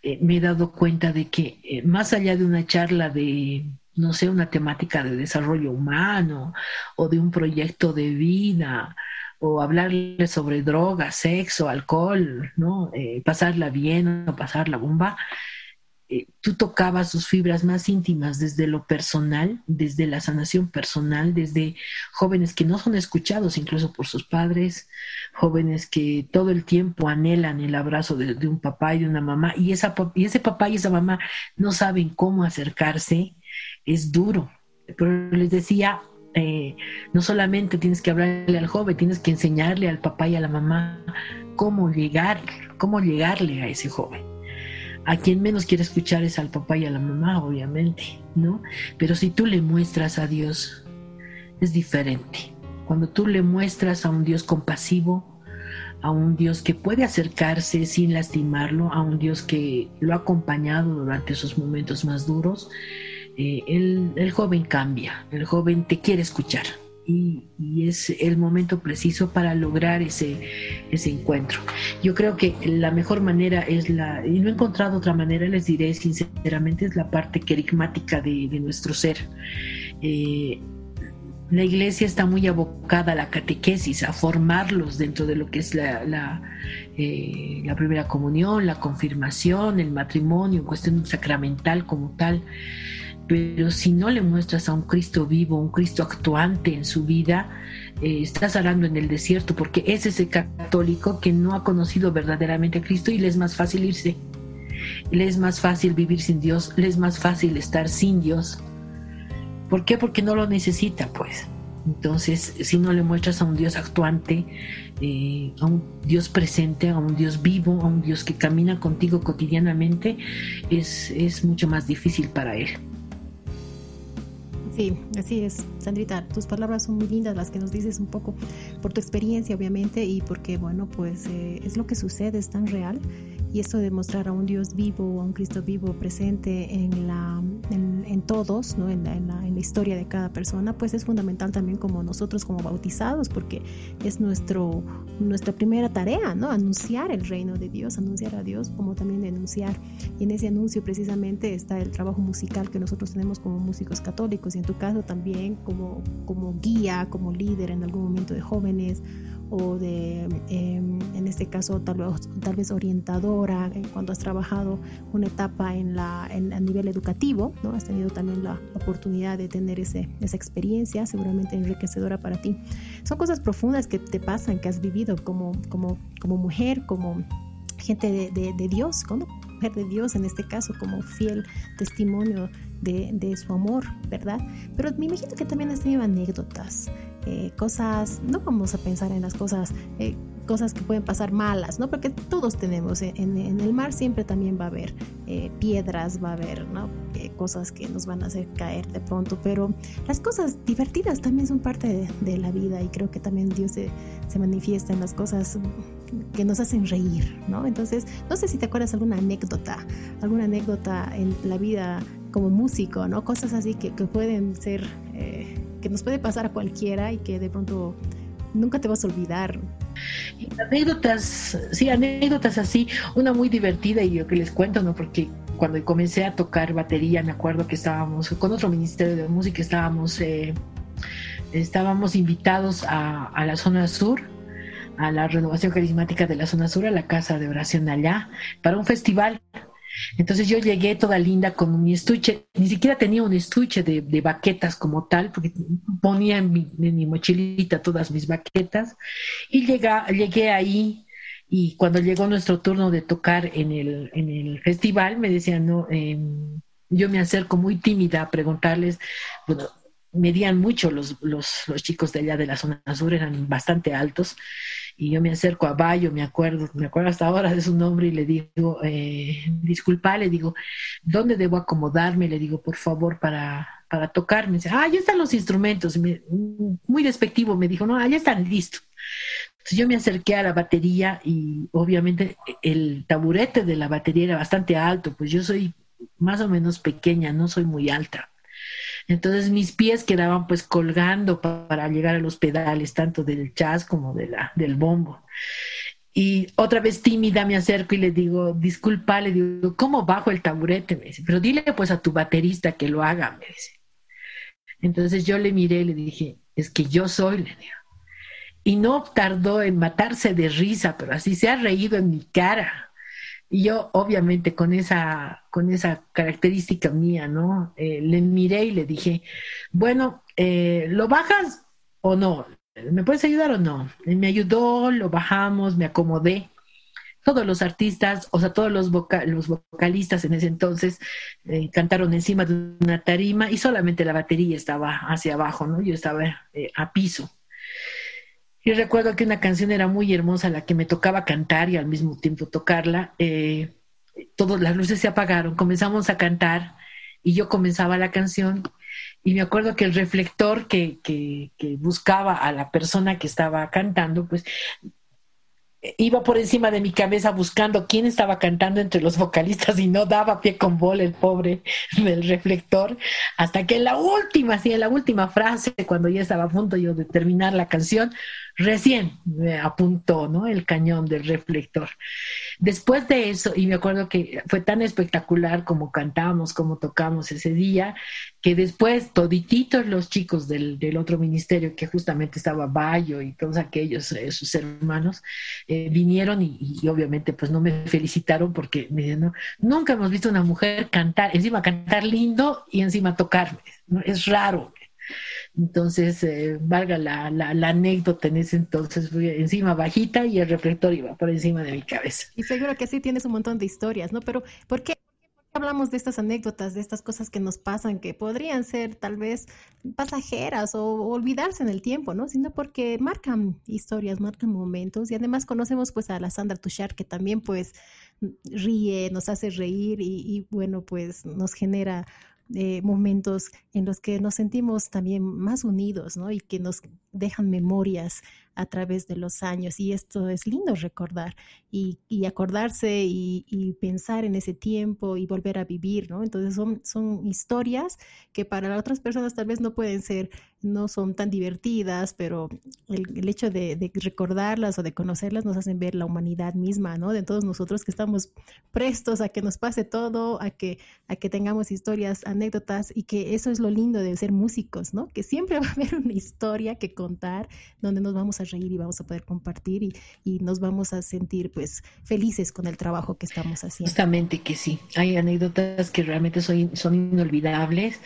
eh, me he dado cuenta de que más allá de una charla de, no sé, una temática de desarrollo humano o de un proyecto de vida, o hablarle sobre drogas, sexo, alcohol, ¿no? Eh, pasarla bien o pasarla bomba, eh, tú tocabas sus fibras más íntimas desde lo personal, desde la sanación personal, desde jóvenes que no son escuchados incluso por sus padres, jóvenes que todo el tiempo anhelan el abrazo de, de un papá y de una mamá, y, esa, y ese papá y esa mamá no saben cómo acercarse, es duro. Pero les decía, eh, no solamente tienes que hablarle al joven, tienes que enseñarle al papá y a la mamá cómo llegar, cómo llegarle a ese joven. A quien menos quiere escuchar es al papá y a la mamá, obviamente, ¿no? Pero si tú le muestras a Dios, es diferente. Cuando tú le muestras a un Dios compasivo, a un Dios que puede acercarse sin lastimarlo, a un Dios que lo ha acompañado durante esos momentos más duros, eh, el, joven cambia, el joven te quiere escuchar y, es el momento preciso para lograr ese, ese encuentro. Yo creo que la mejor manera es la, y no he encontrado otra manera, les diré sinceramente, es la parte querigmática de, nuestro ser. Eh, la iglesia está muy abocada a la catequesis, a formarlos dentro de lo que es la, la, eh, la primera comunión, la confirmación, el matrimonio, cuestión sacramental como tal pero si no le muestras a un Cristo vivo, un Cristo actuante en su vida, eh, estás hablando en el desierto, porque es ese católico que no ha conocido verdaderamente a Cristo y le es más fácil irse. Le es más fácil vivir sin Dios, le es más fácil estar sin Dios. ¿Por qué? Porque no lo necesita, pues. Entonces, si no le muestras a un Dios actuante, eh, a un Dios presente, a un Dios vivo, a un Dios que camina contigo cotidianamente, es, es mucho más difícil para él. Sí, así es, Sandrita. Tus palabras son muy lindas, las que nos dices un poco por tu experiencia, obviamente, y porque, bueno, pues eh, es lo que sucede, es tan real y esto de mostrar a un Dios vivo, a un Cristo vivo presente en, la, en, todos, ¿no? En la, en, la, historia de cada persona, pues es fundamental también como nosotros como bautizados, porque es nuestro, nuestra primera tarea, ¿no? Anunciar el reino de Dios, anunciar a Dios, como también denunciar. Y en ese anuncio precisamente está el trabajo musical que nosotros tenemos como músicos católicos y en tu caso también como, como guía, como líder en algún momento de jóvenes o de, em, en este caso, tal vez, tal vez orientadora, eh, cuando has trabajado una etapa en la, en, a nivel educativo, ¿no? Has tenido también la oportunidad de tener ese, esa experiencia, seguramente enriquecedora para ti. Son cosas profundas que te pasan, que has vivido como, como, como mujer, como gente de, de, de Dios, como mujer de Dios en este caso, como fiel testimonio de, su amor, ¿verdad? Pero me imagino que también has tenido anécdotas, eh, cosas, no vamos a pensar en las cosas, eh, cosas que pueden pasar malas, ¿no? Porque todos tenemos, eh, en, el mar siempre también va a haber piedras, va a haber, ¿no? Cosas que nos van a hacer caer de pronto, pero las cosas divertidas también son parte de, de la vida y creo que también Dios se, se, manifiesta en las cosas que nos hacen reír, ¿no? Entonces, no sé si te acuerdas alguna anécdota, alguna anécdota en la vida como músico, ¿no? Cosas así que, pueden ser que nos puede pasar a cualquiera y que de pronto nunca te vas a olvidar. Anécdotas, sí, anécdotas así, una muy divertida y yo que les cuento, ¿no? Porque cuando comencé a tocar batería, me acuerdo que estábamos con otro ministerio de música, estábamos, eh, estábamos invitados a, a la zona sur, a la renovación carismática de la zona sur, a la casa de oración allá, para un festival entonces yo llegué toda linda con mi estuche, ni siquiera tenía un estuche de, de baquetas como tal, porque ponía en mi, en mi, mochilita todas mis baquetas. Y llega, llegué ahí y cuando llegó nuestro turno de tocar en el, en el festival me decían, no, eh, yo me acerco muy tímida a preguntarles, bueno, medían mucho los, los, los chicos de allá de la zona sur, eran bastante altos y yo me acerco a Bayo, me acuerdo, me acuerdo hasta ahora de su nombre y le digo, eh, disculpa, le digo, ¿dónde debo acomodarme? Le digo, por favor, para, para tocar. Me dice, ah, ya están los instrumentos. Me, muy despectivo, me dijo, no, ah, ya están listos. Entonces yo me acerqué a la batería y obviamente el taburete de la batería era bastante alto, pues yo soy más o menos pequeña, no soy muy alta. Entonces mis pies quedaban pues colgando para llegar a los pedales, tanto del jazz como de la, del bombo. Y otra vez tímida me acerco y le digo, disculpa, le digo, ¿cómo bajo el taburete? Me dice, pero dile pues a tu baterista que lo haga, me dice. Entonces yo le miré y le dije, es que yo soy, le digo. Y no tardó en matarse de risa, pero así se ha reído en mi cara. Y yo, obviamente, con esa, con esa característica mía, ¿no? Eh, le miré y le dije, bueno, eh, ¿lo bajas o no? ¿Me puedes ayudar o no? Me ayudó, lo bajamos, me acomodé. Todos los artistas, o sea, todos los, voca los vocalistas en ese entonces eh, cantaron encima de una tarima y solamente la batería estaba hacia abajo, ¿no? Yo estaba a piso. Y recuerdo que una canción era muy hermosa, la que me tocaba cantar y al mismo tiempo tocarla. Eh, todas las luces se apagaron, comenzamos a cantar y yo comenzaba la canción y me acuerdo que el reflector que, que, que buscaba a la persona que estaba cantando, pues iba por encima de mi cabeza buscando quién estaba cantando entre los vocalistas y no daba pie con bola el pobre del reflector, hasta que en la última, sí, en la última frase, cuando ya estaba a punto yo de terminar la canción, recién me apuntó, ¿no? El cañón del reflector. Después de eso, y me acuerdo que fue tan espectacular como cantamos, como tocamos ese día, que después todititos los chicos del, del otro ministerio, que justamente estaba Bayo y todos aquellos, eh, sus hermanos, eh, vinieron y, obviamente pues no me felicitaron porque me no, nunca hemos visto una mujer cantar, encima cantar lindo y encima tocar, ¿no? es raro. Entonces, eh, valga la, la, la, anécdota en ese entonces, fui encima bajita y el reflector iba por encima de mi cabeza. Y seguro que sí tienes un montón de historias, ¿no? Pero, ¿por qué? Hablamos de estas anécdotas, de estas cosas que nos pasan, que podrían ser tal vez pasajeras o, olvidarse en el tiempo, ¿no? Sino porque marcan historias, marcan momentos y además conocemos pues a la Sandra que también pues ríe, nos hace reír y, y bueno pues nos genera eh, momentos en los que nos sentimos también más unidos, ¿no? Y que nos dejan memorias a través de los años. Y esto es lindo recordar y, y acordarse y, y, pensar en ese tiempo y volver a vivir, ¿no? Entonces son, son historias que para otras personas tal vez no pueden ser, no son tan divertidas, pero el, el hecho de, recordarlas o de conocerlas nos hacen ver la humanidad misma, ¿no? De todos nosotros que estamos prestos a que nos pase todo, a que, a que tengamos historias, anécdotas y que eso es lo lindo de ser músicos, ¿no? Que siempre va a haber una historia que contar donde nos vamos a reír y vamos a poder compartir y, y nos vamos a sentir pues felices con el trabajo que estamos haciendo. Justamente que sí, hay anécdotas que realmente son, son inolvidables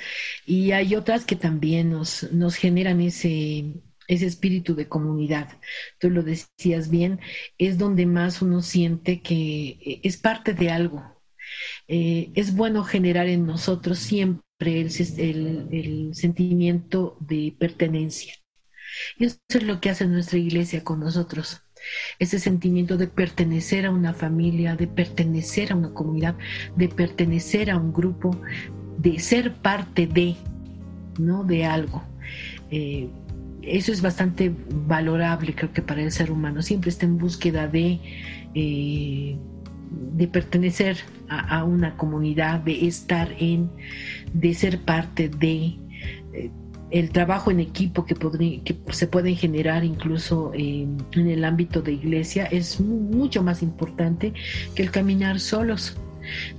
y hay otras que también nos, nos generan ese ese espíritu de comunidad. Tú lo decías bien, es donde más uno siente que eh, es parte de algo. Eh, es bueno generar en nosotros siempre el, sentimiento de pertenencia. Y eso es lo que hace nuestra iglesia con nosotros. Ese sentimiento de pertenecer a una familia, de pertenecer a una comunidad, de pertenecer a un grupo, de ser parte de, ¿no? De algo. Eh, eso es bastante valorable, creo que para el ser humano. Siempre está en búsqueda de, eh, de pertenecer a, una comunidad, de estar en, de ser parte de. Eh, el trabajo en equipo que, que se pueden generar incluso en, el ámbito de iglesia es mucho más importante que el caminar solos.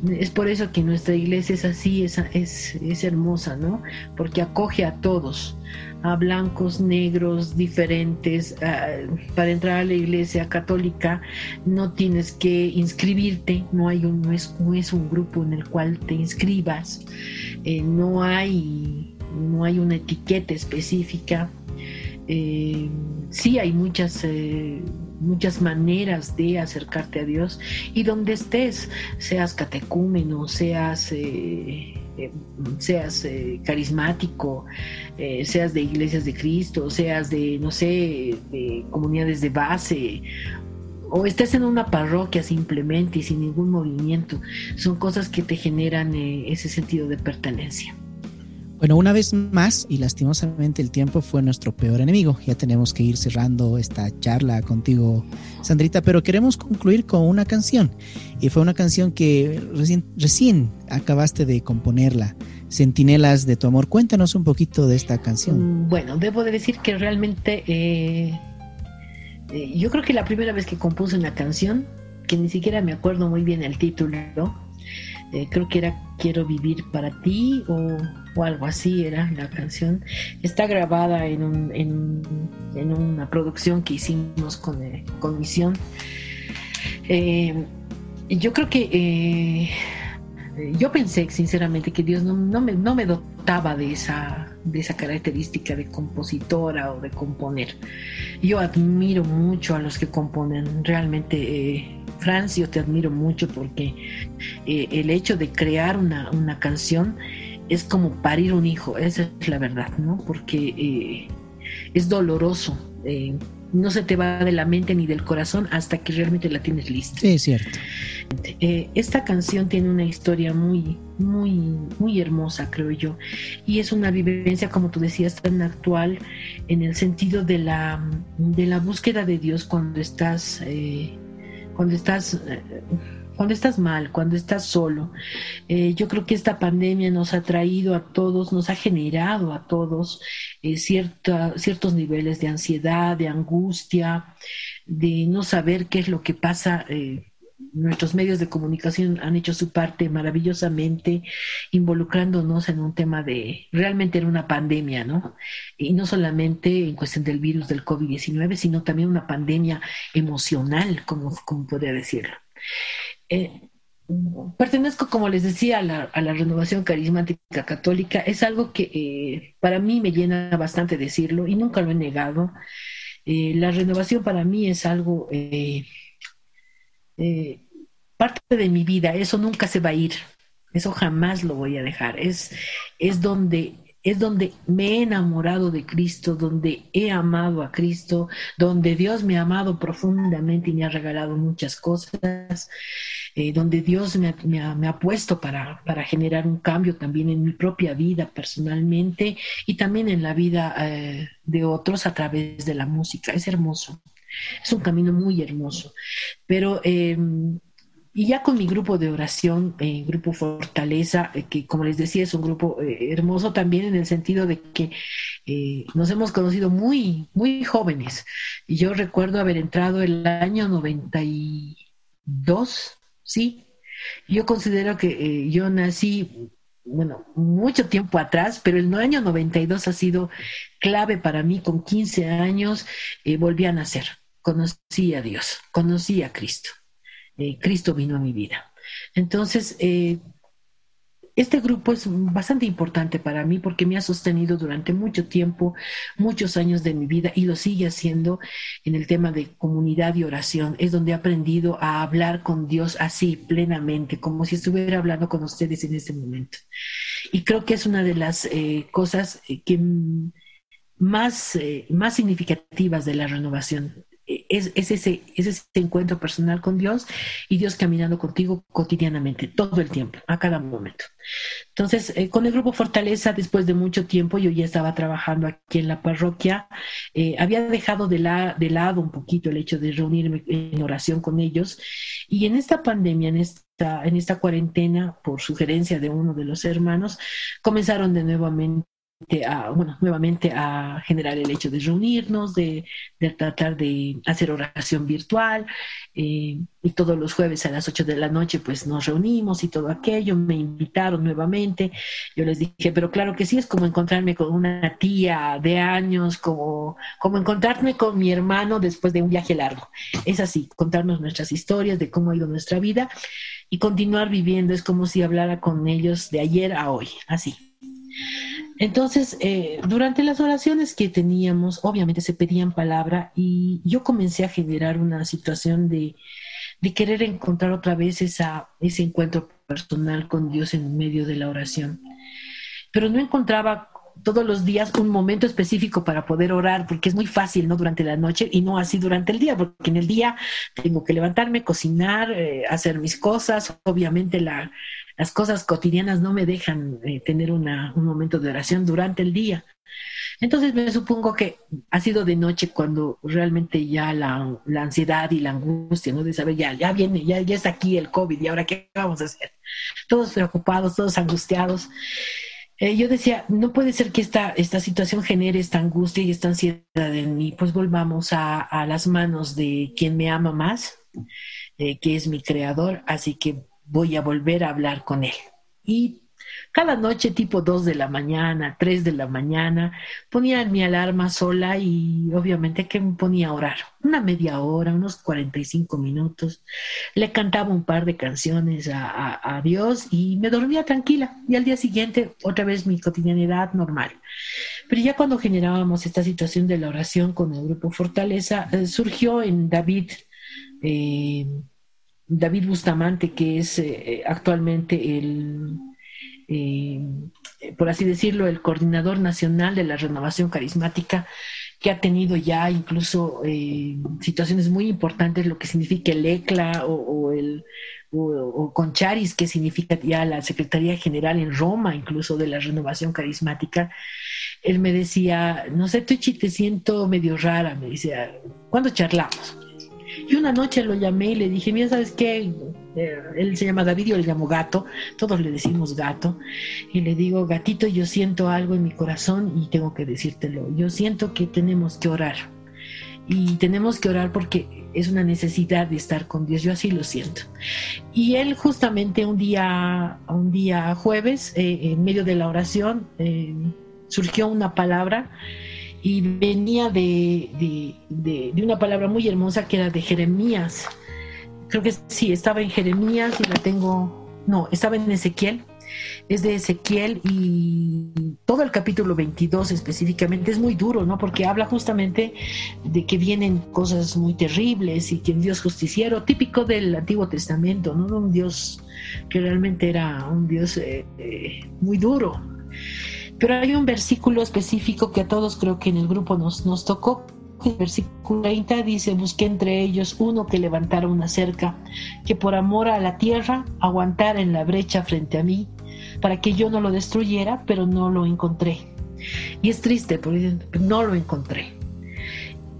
Es por eso que nuestra iglesia es así, es, es, es hermosa, ¿no? Porque acoge a todos a blancos, negros, diferentes. para entrar a la iglesia católica no tienes que inscribirte, no, hay un, no, es, no es un grupo en el cual te inscribas, eh, no, hay, no hay una etiqueta específica. Eh, sí hay muchas, eh, muchas maneras de acercarte a Dios y donde estés, seas catecúmeno, seas eh, seas eh, carismático, eh, seas de iglesias de Cristo, seas de, no sé, de comunidades de base, o estés en una parroquia simplemente y sin ningún movimiento, son cosas que te generan ese sentido de pertenencia. Bueno, una vez más, y lastimosamente el tiempo fue nuestro peor enemigo. Ya tenemos que ir cerrando esta charla contigo, Sandrita, pero queremos concluir con una canción. Y fue una canción que recién, recién acabaste de componerla. Centinelas de tu amor. Cuéntanos un poquito de esta canción. Mm, bueno, debo de decir que realmente eh, eh, yo creo que la primera vez que compuse una canción, que ni siquiera me acuerdo muy bien el título, eh, creo que era Quiero vivir para ti o, algo así era la canción. Está grabada en, un, en, una producción que hicimos con, eh, con Misión. Eh, yo creo que yo pensé sinceramente que Dios no, no, me, no me dotaba de esa, de esa característica de compositora o de componer. Yo admiro mucho a los que componen, realmente Franz, yo te admiro mucho porque eh, el hecho de crear una, canción es como parir un hijo, esa es la verdad, ¿no? Porque eh, es doloroso. Eh, no se te va de la mente ni del corazón hasta que realmente la tienes lista. Sí, es cierto. esta canción tiene una historia muy, muy, muy hermosa, creo yo, y es una vivencia, como tú decías, tan actual en el sentido de la, de la búsqueda de Dios cuando estás cuando estás, eh, cuando estás mal, cuando estás solo. Eh, yo creo que esta pandemia nos ha traído a todos, nos ha generado a todos eh, ciertos niveles de ansiedad, de angustia, de no saber qué es lo que pasa nuestros medios de comunicación han hecho su parte maravillosamente, involucrándonos en un tema de, realmente en una pandemia, ¿no? Y no solamente en cuestión del virus del COVID-19, sino también una pandemia emocional, como, como podría decirlo. Eh, pertenezco, como les decía, a la, renovación carismática católica. Es algo que eh, para mí me llena bastante decirlo y nunca lo he negado. Eh, la renovación para mí es algo parte de mi vida, eso nunca se va a ir, eso jamás lo voy a dejar, es, es donde es donde me he enamorado de Cristo, donde he amado a Cristo, donde Dios me ha amado profundamente y me ha regalado muchas cosas, eh, donde Dios me ha, puesto para, para, generar un cambio también en mi propia vida personalmente y también en la vida eh, de otros a través de la música. Es hermoso. Es un camino muy hermoso. Pero, eh, y ya con mi grupo de oración, eh, Grupo Fortaleza, eh, que como les decía es un grupo hermoso también en el sentido de que nos hemos conocido muy, muy jóvenes. Y yo recuerdo haber entrado el año 92, ¿sí? Yo considero que yo nací bueno, mucho tiempo atrás, pero el año 92 ha sido clave para mí. Con 15 años eh, volví a nacer, conocí a Dios, conocí a Cristo. Eh, Cristo vino a mi vida. Entonces, eh, este grupo es bastante importante para mí porque me ha sostenido durante mucho tiempo, muchos años de mi vida y lo sigue haciendo en el tema de comunidad y oración. Es donde he aprendido a hablar con Dios así, plenamente, como si estuviera hablando con ustedes en este momento. Y creo que es una de las eh, cosas que más, más significativas de la renovación es, ese, ese encuentro personal con Dios y Dios caminando contigo cotidianamente, todo el tiempo, a cada momento. Entonces, eh, con el grupo Fortaleza, después de mucho tiempo, yo ya estaba trabajando aquí en la parroquia, eh, había dejado de, la, de lado un poquito el hecho de reunirme en oración con ellos y en esta pandemia, en esta, en esta cuarentena, por sugerencia de uno de los hermanos, comenzaron de nuevamente a, bueno, nuevamente a generar el hecho de reunirnos, de, tratar de hacer oración virtual. Eh, y todos los jueves a las 8 de la noche pues nos reunimos y todo aquello. Me invitaron nuevamente. Yo les dije, pero claro que sí, es como encontrarme con una tía de años, como, como encontrarme con mi hermano después de un viaje largo. Es así, contarnos nuestras historias de cómo ha ido nuestra vida y continuar viviendo. Es como si hablara con ellos de ayer a hoy, así. Entonces, eh, durante las oraciones que teníamos, obviamente se pedían palabra y yo comencé a generar una situación de, querer encontrar otra vez esa, ese encuentro personal con Dios en medio de la oración. Pero no encontraba todos los días un momento específico para poder orar, porque es muy fácil, ¿no? Durante la noche y no así durante el día, porque en el día tengo que levantarme, cocinar, eh, hacer mis cosas, obviamente la, las cosas cotidianas no me dejan eh, tener un momento de oración durante el día. Entonces me supongo que ha sido de noche cuando realmente ya la, ansiedad y la angustia, ¿no? De saber, ya, ya viene, ya, ya está aquí el COVID y ahora qué vamos a hacer. Todos preocupados, todos angustiados. Eh, yo decía, no puede ser que esta, esta situación genere esta angustia y esta ansiedad en mí. Pues volvamos a, las manos de quien me ama más, eh, que es mi creador. Así que voy a volver a hablar con él. Cada noche, tipo 2 de la mañana, 3 de la mañana, ponía mi alarma sola y obviamente que me ponía a orar. Una media hora, unos 45 minutos. Le cantaba un par de canciones a, Dios y me dormía tranquila. Y al día siguiente, otra vez mi cotidianidad normal. Pero ya cuando generábamos esta situación de la oración con el grupo Fortaleza, eh, surgió en David. Eh, David Bustamante, que es eh, actualmente el, eh, por así decirlo, el coordinador nacional de la renovación carismática, que ha tenido ya incluso eh, situaciones muy importantes, lo que significa el ECLA o, el o, Concharis, que significa ya la Secretaría General en Roma, incluso de la renovación carismática. Él me decía, no sé, Tuchi, te siento medio rara, me decía, ¿cuándo charlamos? Y una noche lo llamé y le dije, mira, ¿sabes qué? Eh, él se llama David, yo le llamo gato, todos le decimos gato. Y le digo, gatito, yo siento algo en mi corazón y tengo que decírtelo. Yo siento que tenemos que orar. Y tenemos que orar porque es una necesidad de estar con Dios, yo así lo siento. Y él justamente un día, un día jueves, eh, en medio de la oración, eh, surgió una palabra y venía de, una palabra muy hermosa que era de Jeremías. Creo que sí, estaba en Jeremías y la tengo, no, estaba en Ezequiel. Es de Ezequiel y todo el capítulo 22 específicamente es muy duro, ¿no? Porque habla justamente de que vienen cosas muy terribles y que un Dios justiciero, típico del Antiguo Testamento, ¿no? Un Dios que realmente era un Dios eh, eh, muy duro. Pero hay un versículo específico que a todos creo que en el grupo nos, nos tocó. El versículo 30 dice, busqué entre ellos uno que levantara una cerca, que por amor a la tierra aguantara en la brecha frente a mí, para que yo no lo destruyera, pero no lo encontré. Y es triste, porque no lo encontré.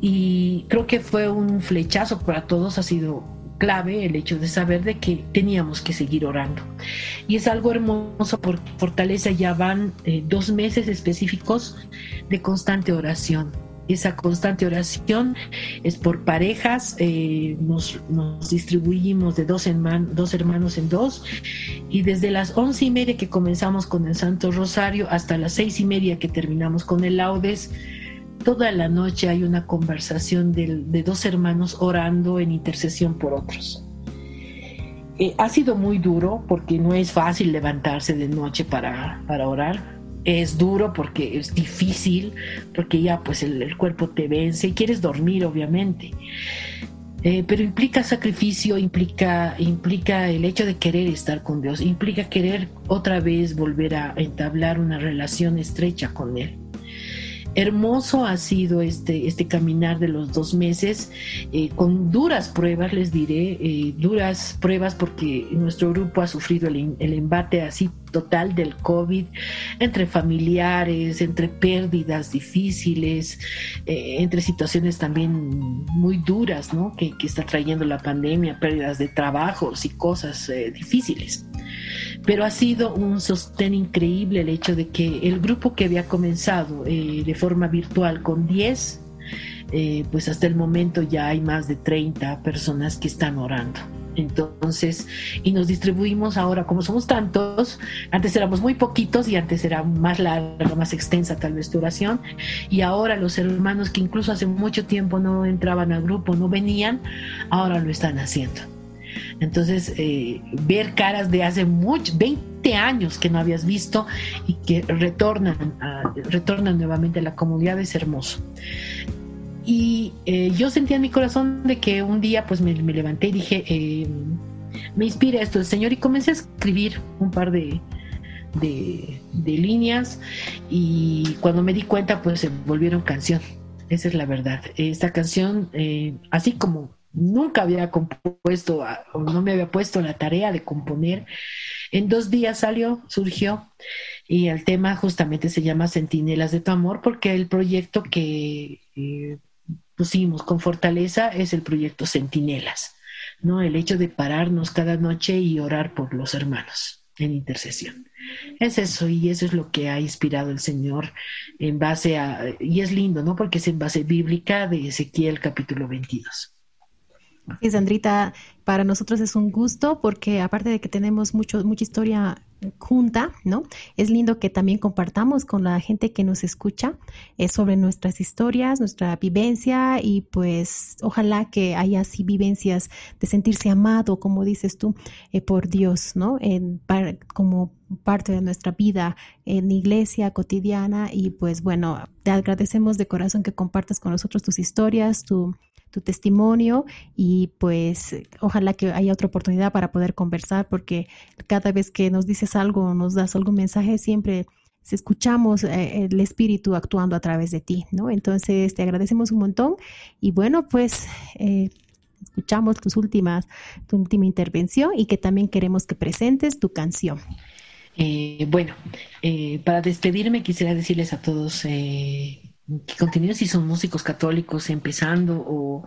Y creo que fue un flechazo para todos, ha sido clave el hecho de saber de que teníamos que seguir orando. Y es algo hermoso porque Fortaleza ya van eh, dos meses específicos de constante oración. esa constante oración es por parejas, eh, nos, distribuimos de dos, dos hermanos en dos y desde las once y media que comenzamos con el Santo Rosario hasta las seis y media que terminamos con el laudes, toda la noche hay una conversación de, dos hermanos orando en intercesión por otros. Eh, ha sido muy duro porque no es fácil levantarse de noche para, para orar es duro porque es difícil, porque ya pues el, cuerpo te vence y quieres dormir obviamente. Eh, pero implica sacrificio, implica, implica el hecho de querer estar con Dios, implica querer otra vez volver a entablar una relación estrecha con Él. Hermoso ha sido este, este caminar de los dos meses, eh, con duras pruebas, les diré, eh, duras pruebas porque nuestro grupo ha sufrido el, el embate así total del COVID, entre familiares, entre pérdidas difíciles, eh, entre situaciones también muy duras ¿no? que, está trayendo la pandemia, pérdidas de trabajos y cosas difíciles. Pero ha sido un sostén increíble el hecho de que el grupo que había comenzado eh, de forma virtual con 10, pues hasta el momento ya hay más de 30 personas que están orando. Entonces, y nos distribuimos ahora, como somos tantos, antes éramos muy poquitos y antes era más larga, más extensa tal vez tu oración, y ahora los hermanos que incluso hace mucho tiempo no entraban al grupo, no venían, ahora lo están haciendo. Entonces, eh, ver caras de hace mucho, 20 años que no habías visto y que retornan, retornan nuevamente a la comunidad es hermoso. Y eh, yo sentía en mi corazón de que un día pues me, levanté y dije, eh, me inspira esto el Señor y comencé a escribir un par de, de, líneas y cuando me di cuenta pues se volvieron canción. Esa es la verdad. Esta canción, así como nunca había compuesto o no me había puesto la tarea de componer, en dos días salió, surgió y el tema justamente se llama Centinelas de tu amor porque el proyecto que pusimos con fortaleza es el proyecto Centinelas, ¿no? El hecho de pararnos cada noche y orar por los hermanos en intercesión. Es eso y eso es lo que ha inspirado el Señor en base a, y es lindo, ¿no? Porque es en base bíblica de Ezequiel capítulo 22. Sí, Sandrita, para nosotros es un gusto porque aparte de que tenemos mucho, mucha historia junta, ¿no? Es lindo que también compartamos con la gente que nos escucha eh, sobre nuestras historias, nuestra vivencia y pues ojalá que haya así vivencias de sentirse amado, como dices tú, eh, por Dios, ¿no? En, como parte de nuestra vida en iglesia cotidiana y pues bueno, te agradecemos de corazón que compartas con nosotros tus historias, tu tu testimonio y pues ojalá que haya otra oportunidad para poder conversar porque cada vez que nos dices algo, nos das algún mensaje, siempre escuchamos eh, el espíritu actuando a través de ti, ¿no? Entonces te agradecemos un montón y bueno, pues eh, escuchamos tus últimas, tu última intervención y que también queremos que presentes tu canción. Eh, bueno, para despedirme quisiera decirles a todos que continúen si son músicos católicos empezando o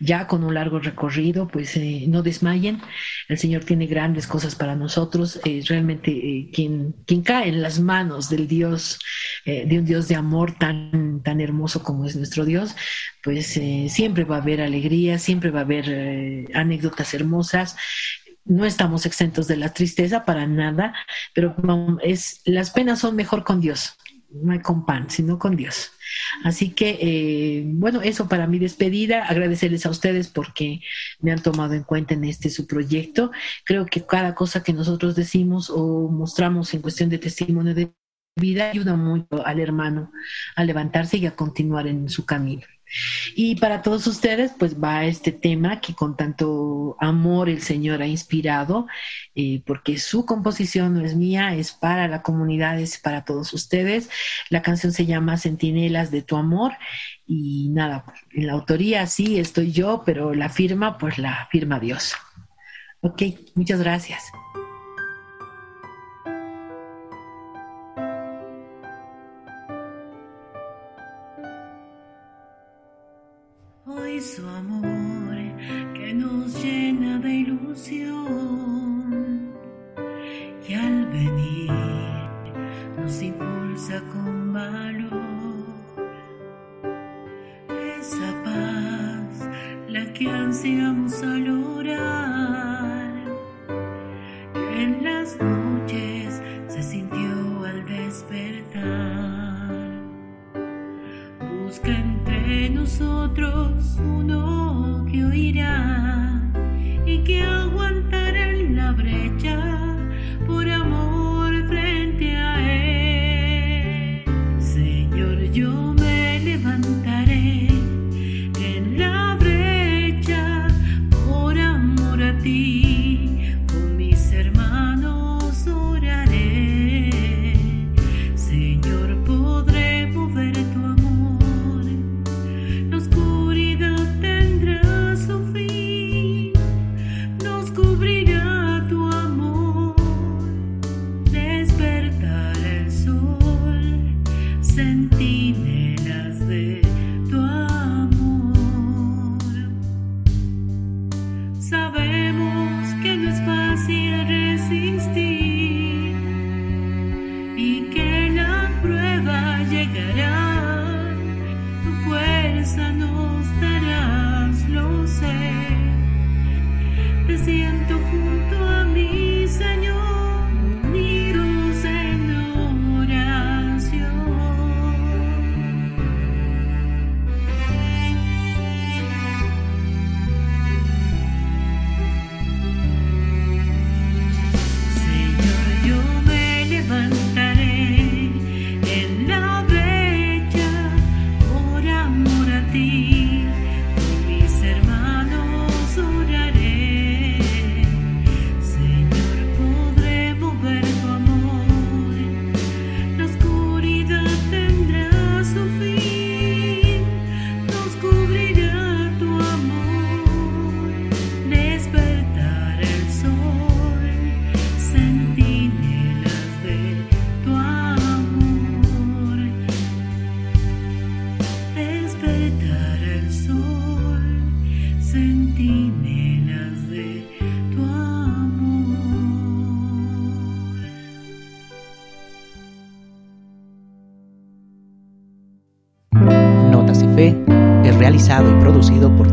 ya con un largo recorrido, pues eh, no desmayen. El Señor tiene grandes cosas para nosotros. realmente eh, quien, quien cae en las manos del Dios, eh, de un Dios de amor tan, tan hermoso como es nuestro Dios, pues siempre va a haber alegría, siempre va a haber anécdotas hermosas no estamos exentos de la tristeza para nada, pero es, las penas son mejor con Dios no con pan, sino con Dios. Así que, eh, bueno, eso para mi despedida, agradecerles a ustedes porque me han tomado en cuenta en este su proyecto. Creo que cada cosa que nosotros decimos o mostramos en cuestión de testimonio de vida ayuda mucho al hermano a levantarse y a continuar en su camino. Y para todos ustedes, pues va este tema que con tanto amor el Señor ha inspirado, eh, porque su composición no es mía, es para la comunidad, es para todos ustedes. La canción se llama Centinelas de tu amor y nada, en la autoría sí estoy yo, pero la firma, pues la firma Dios. Ok, muchas gracias. y al venir nos impulsa con valor esa paz la que ansiamos al orar en las noches se sintió al despertar. Busca entre nosotros uno que oirá. realizado producido por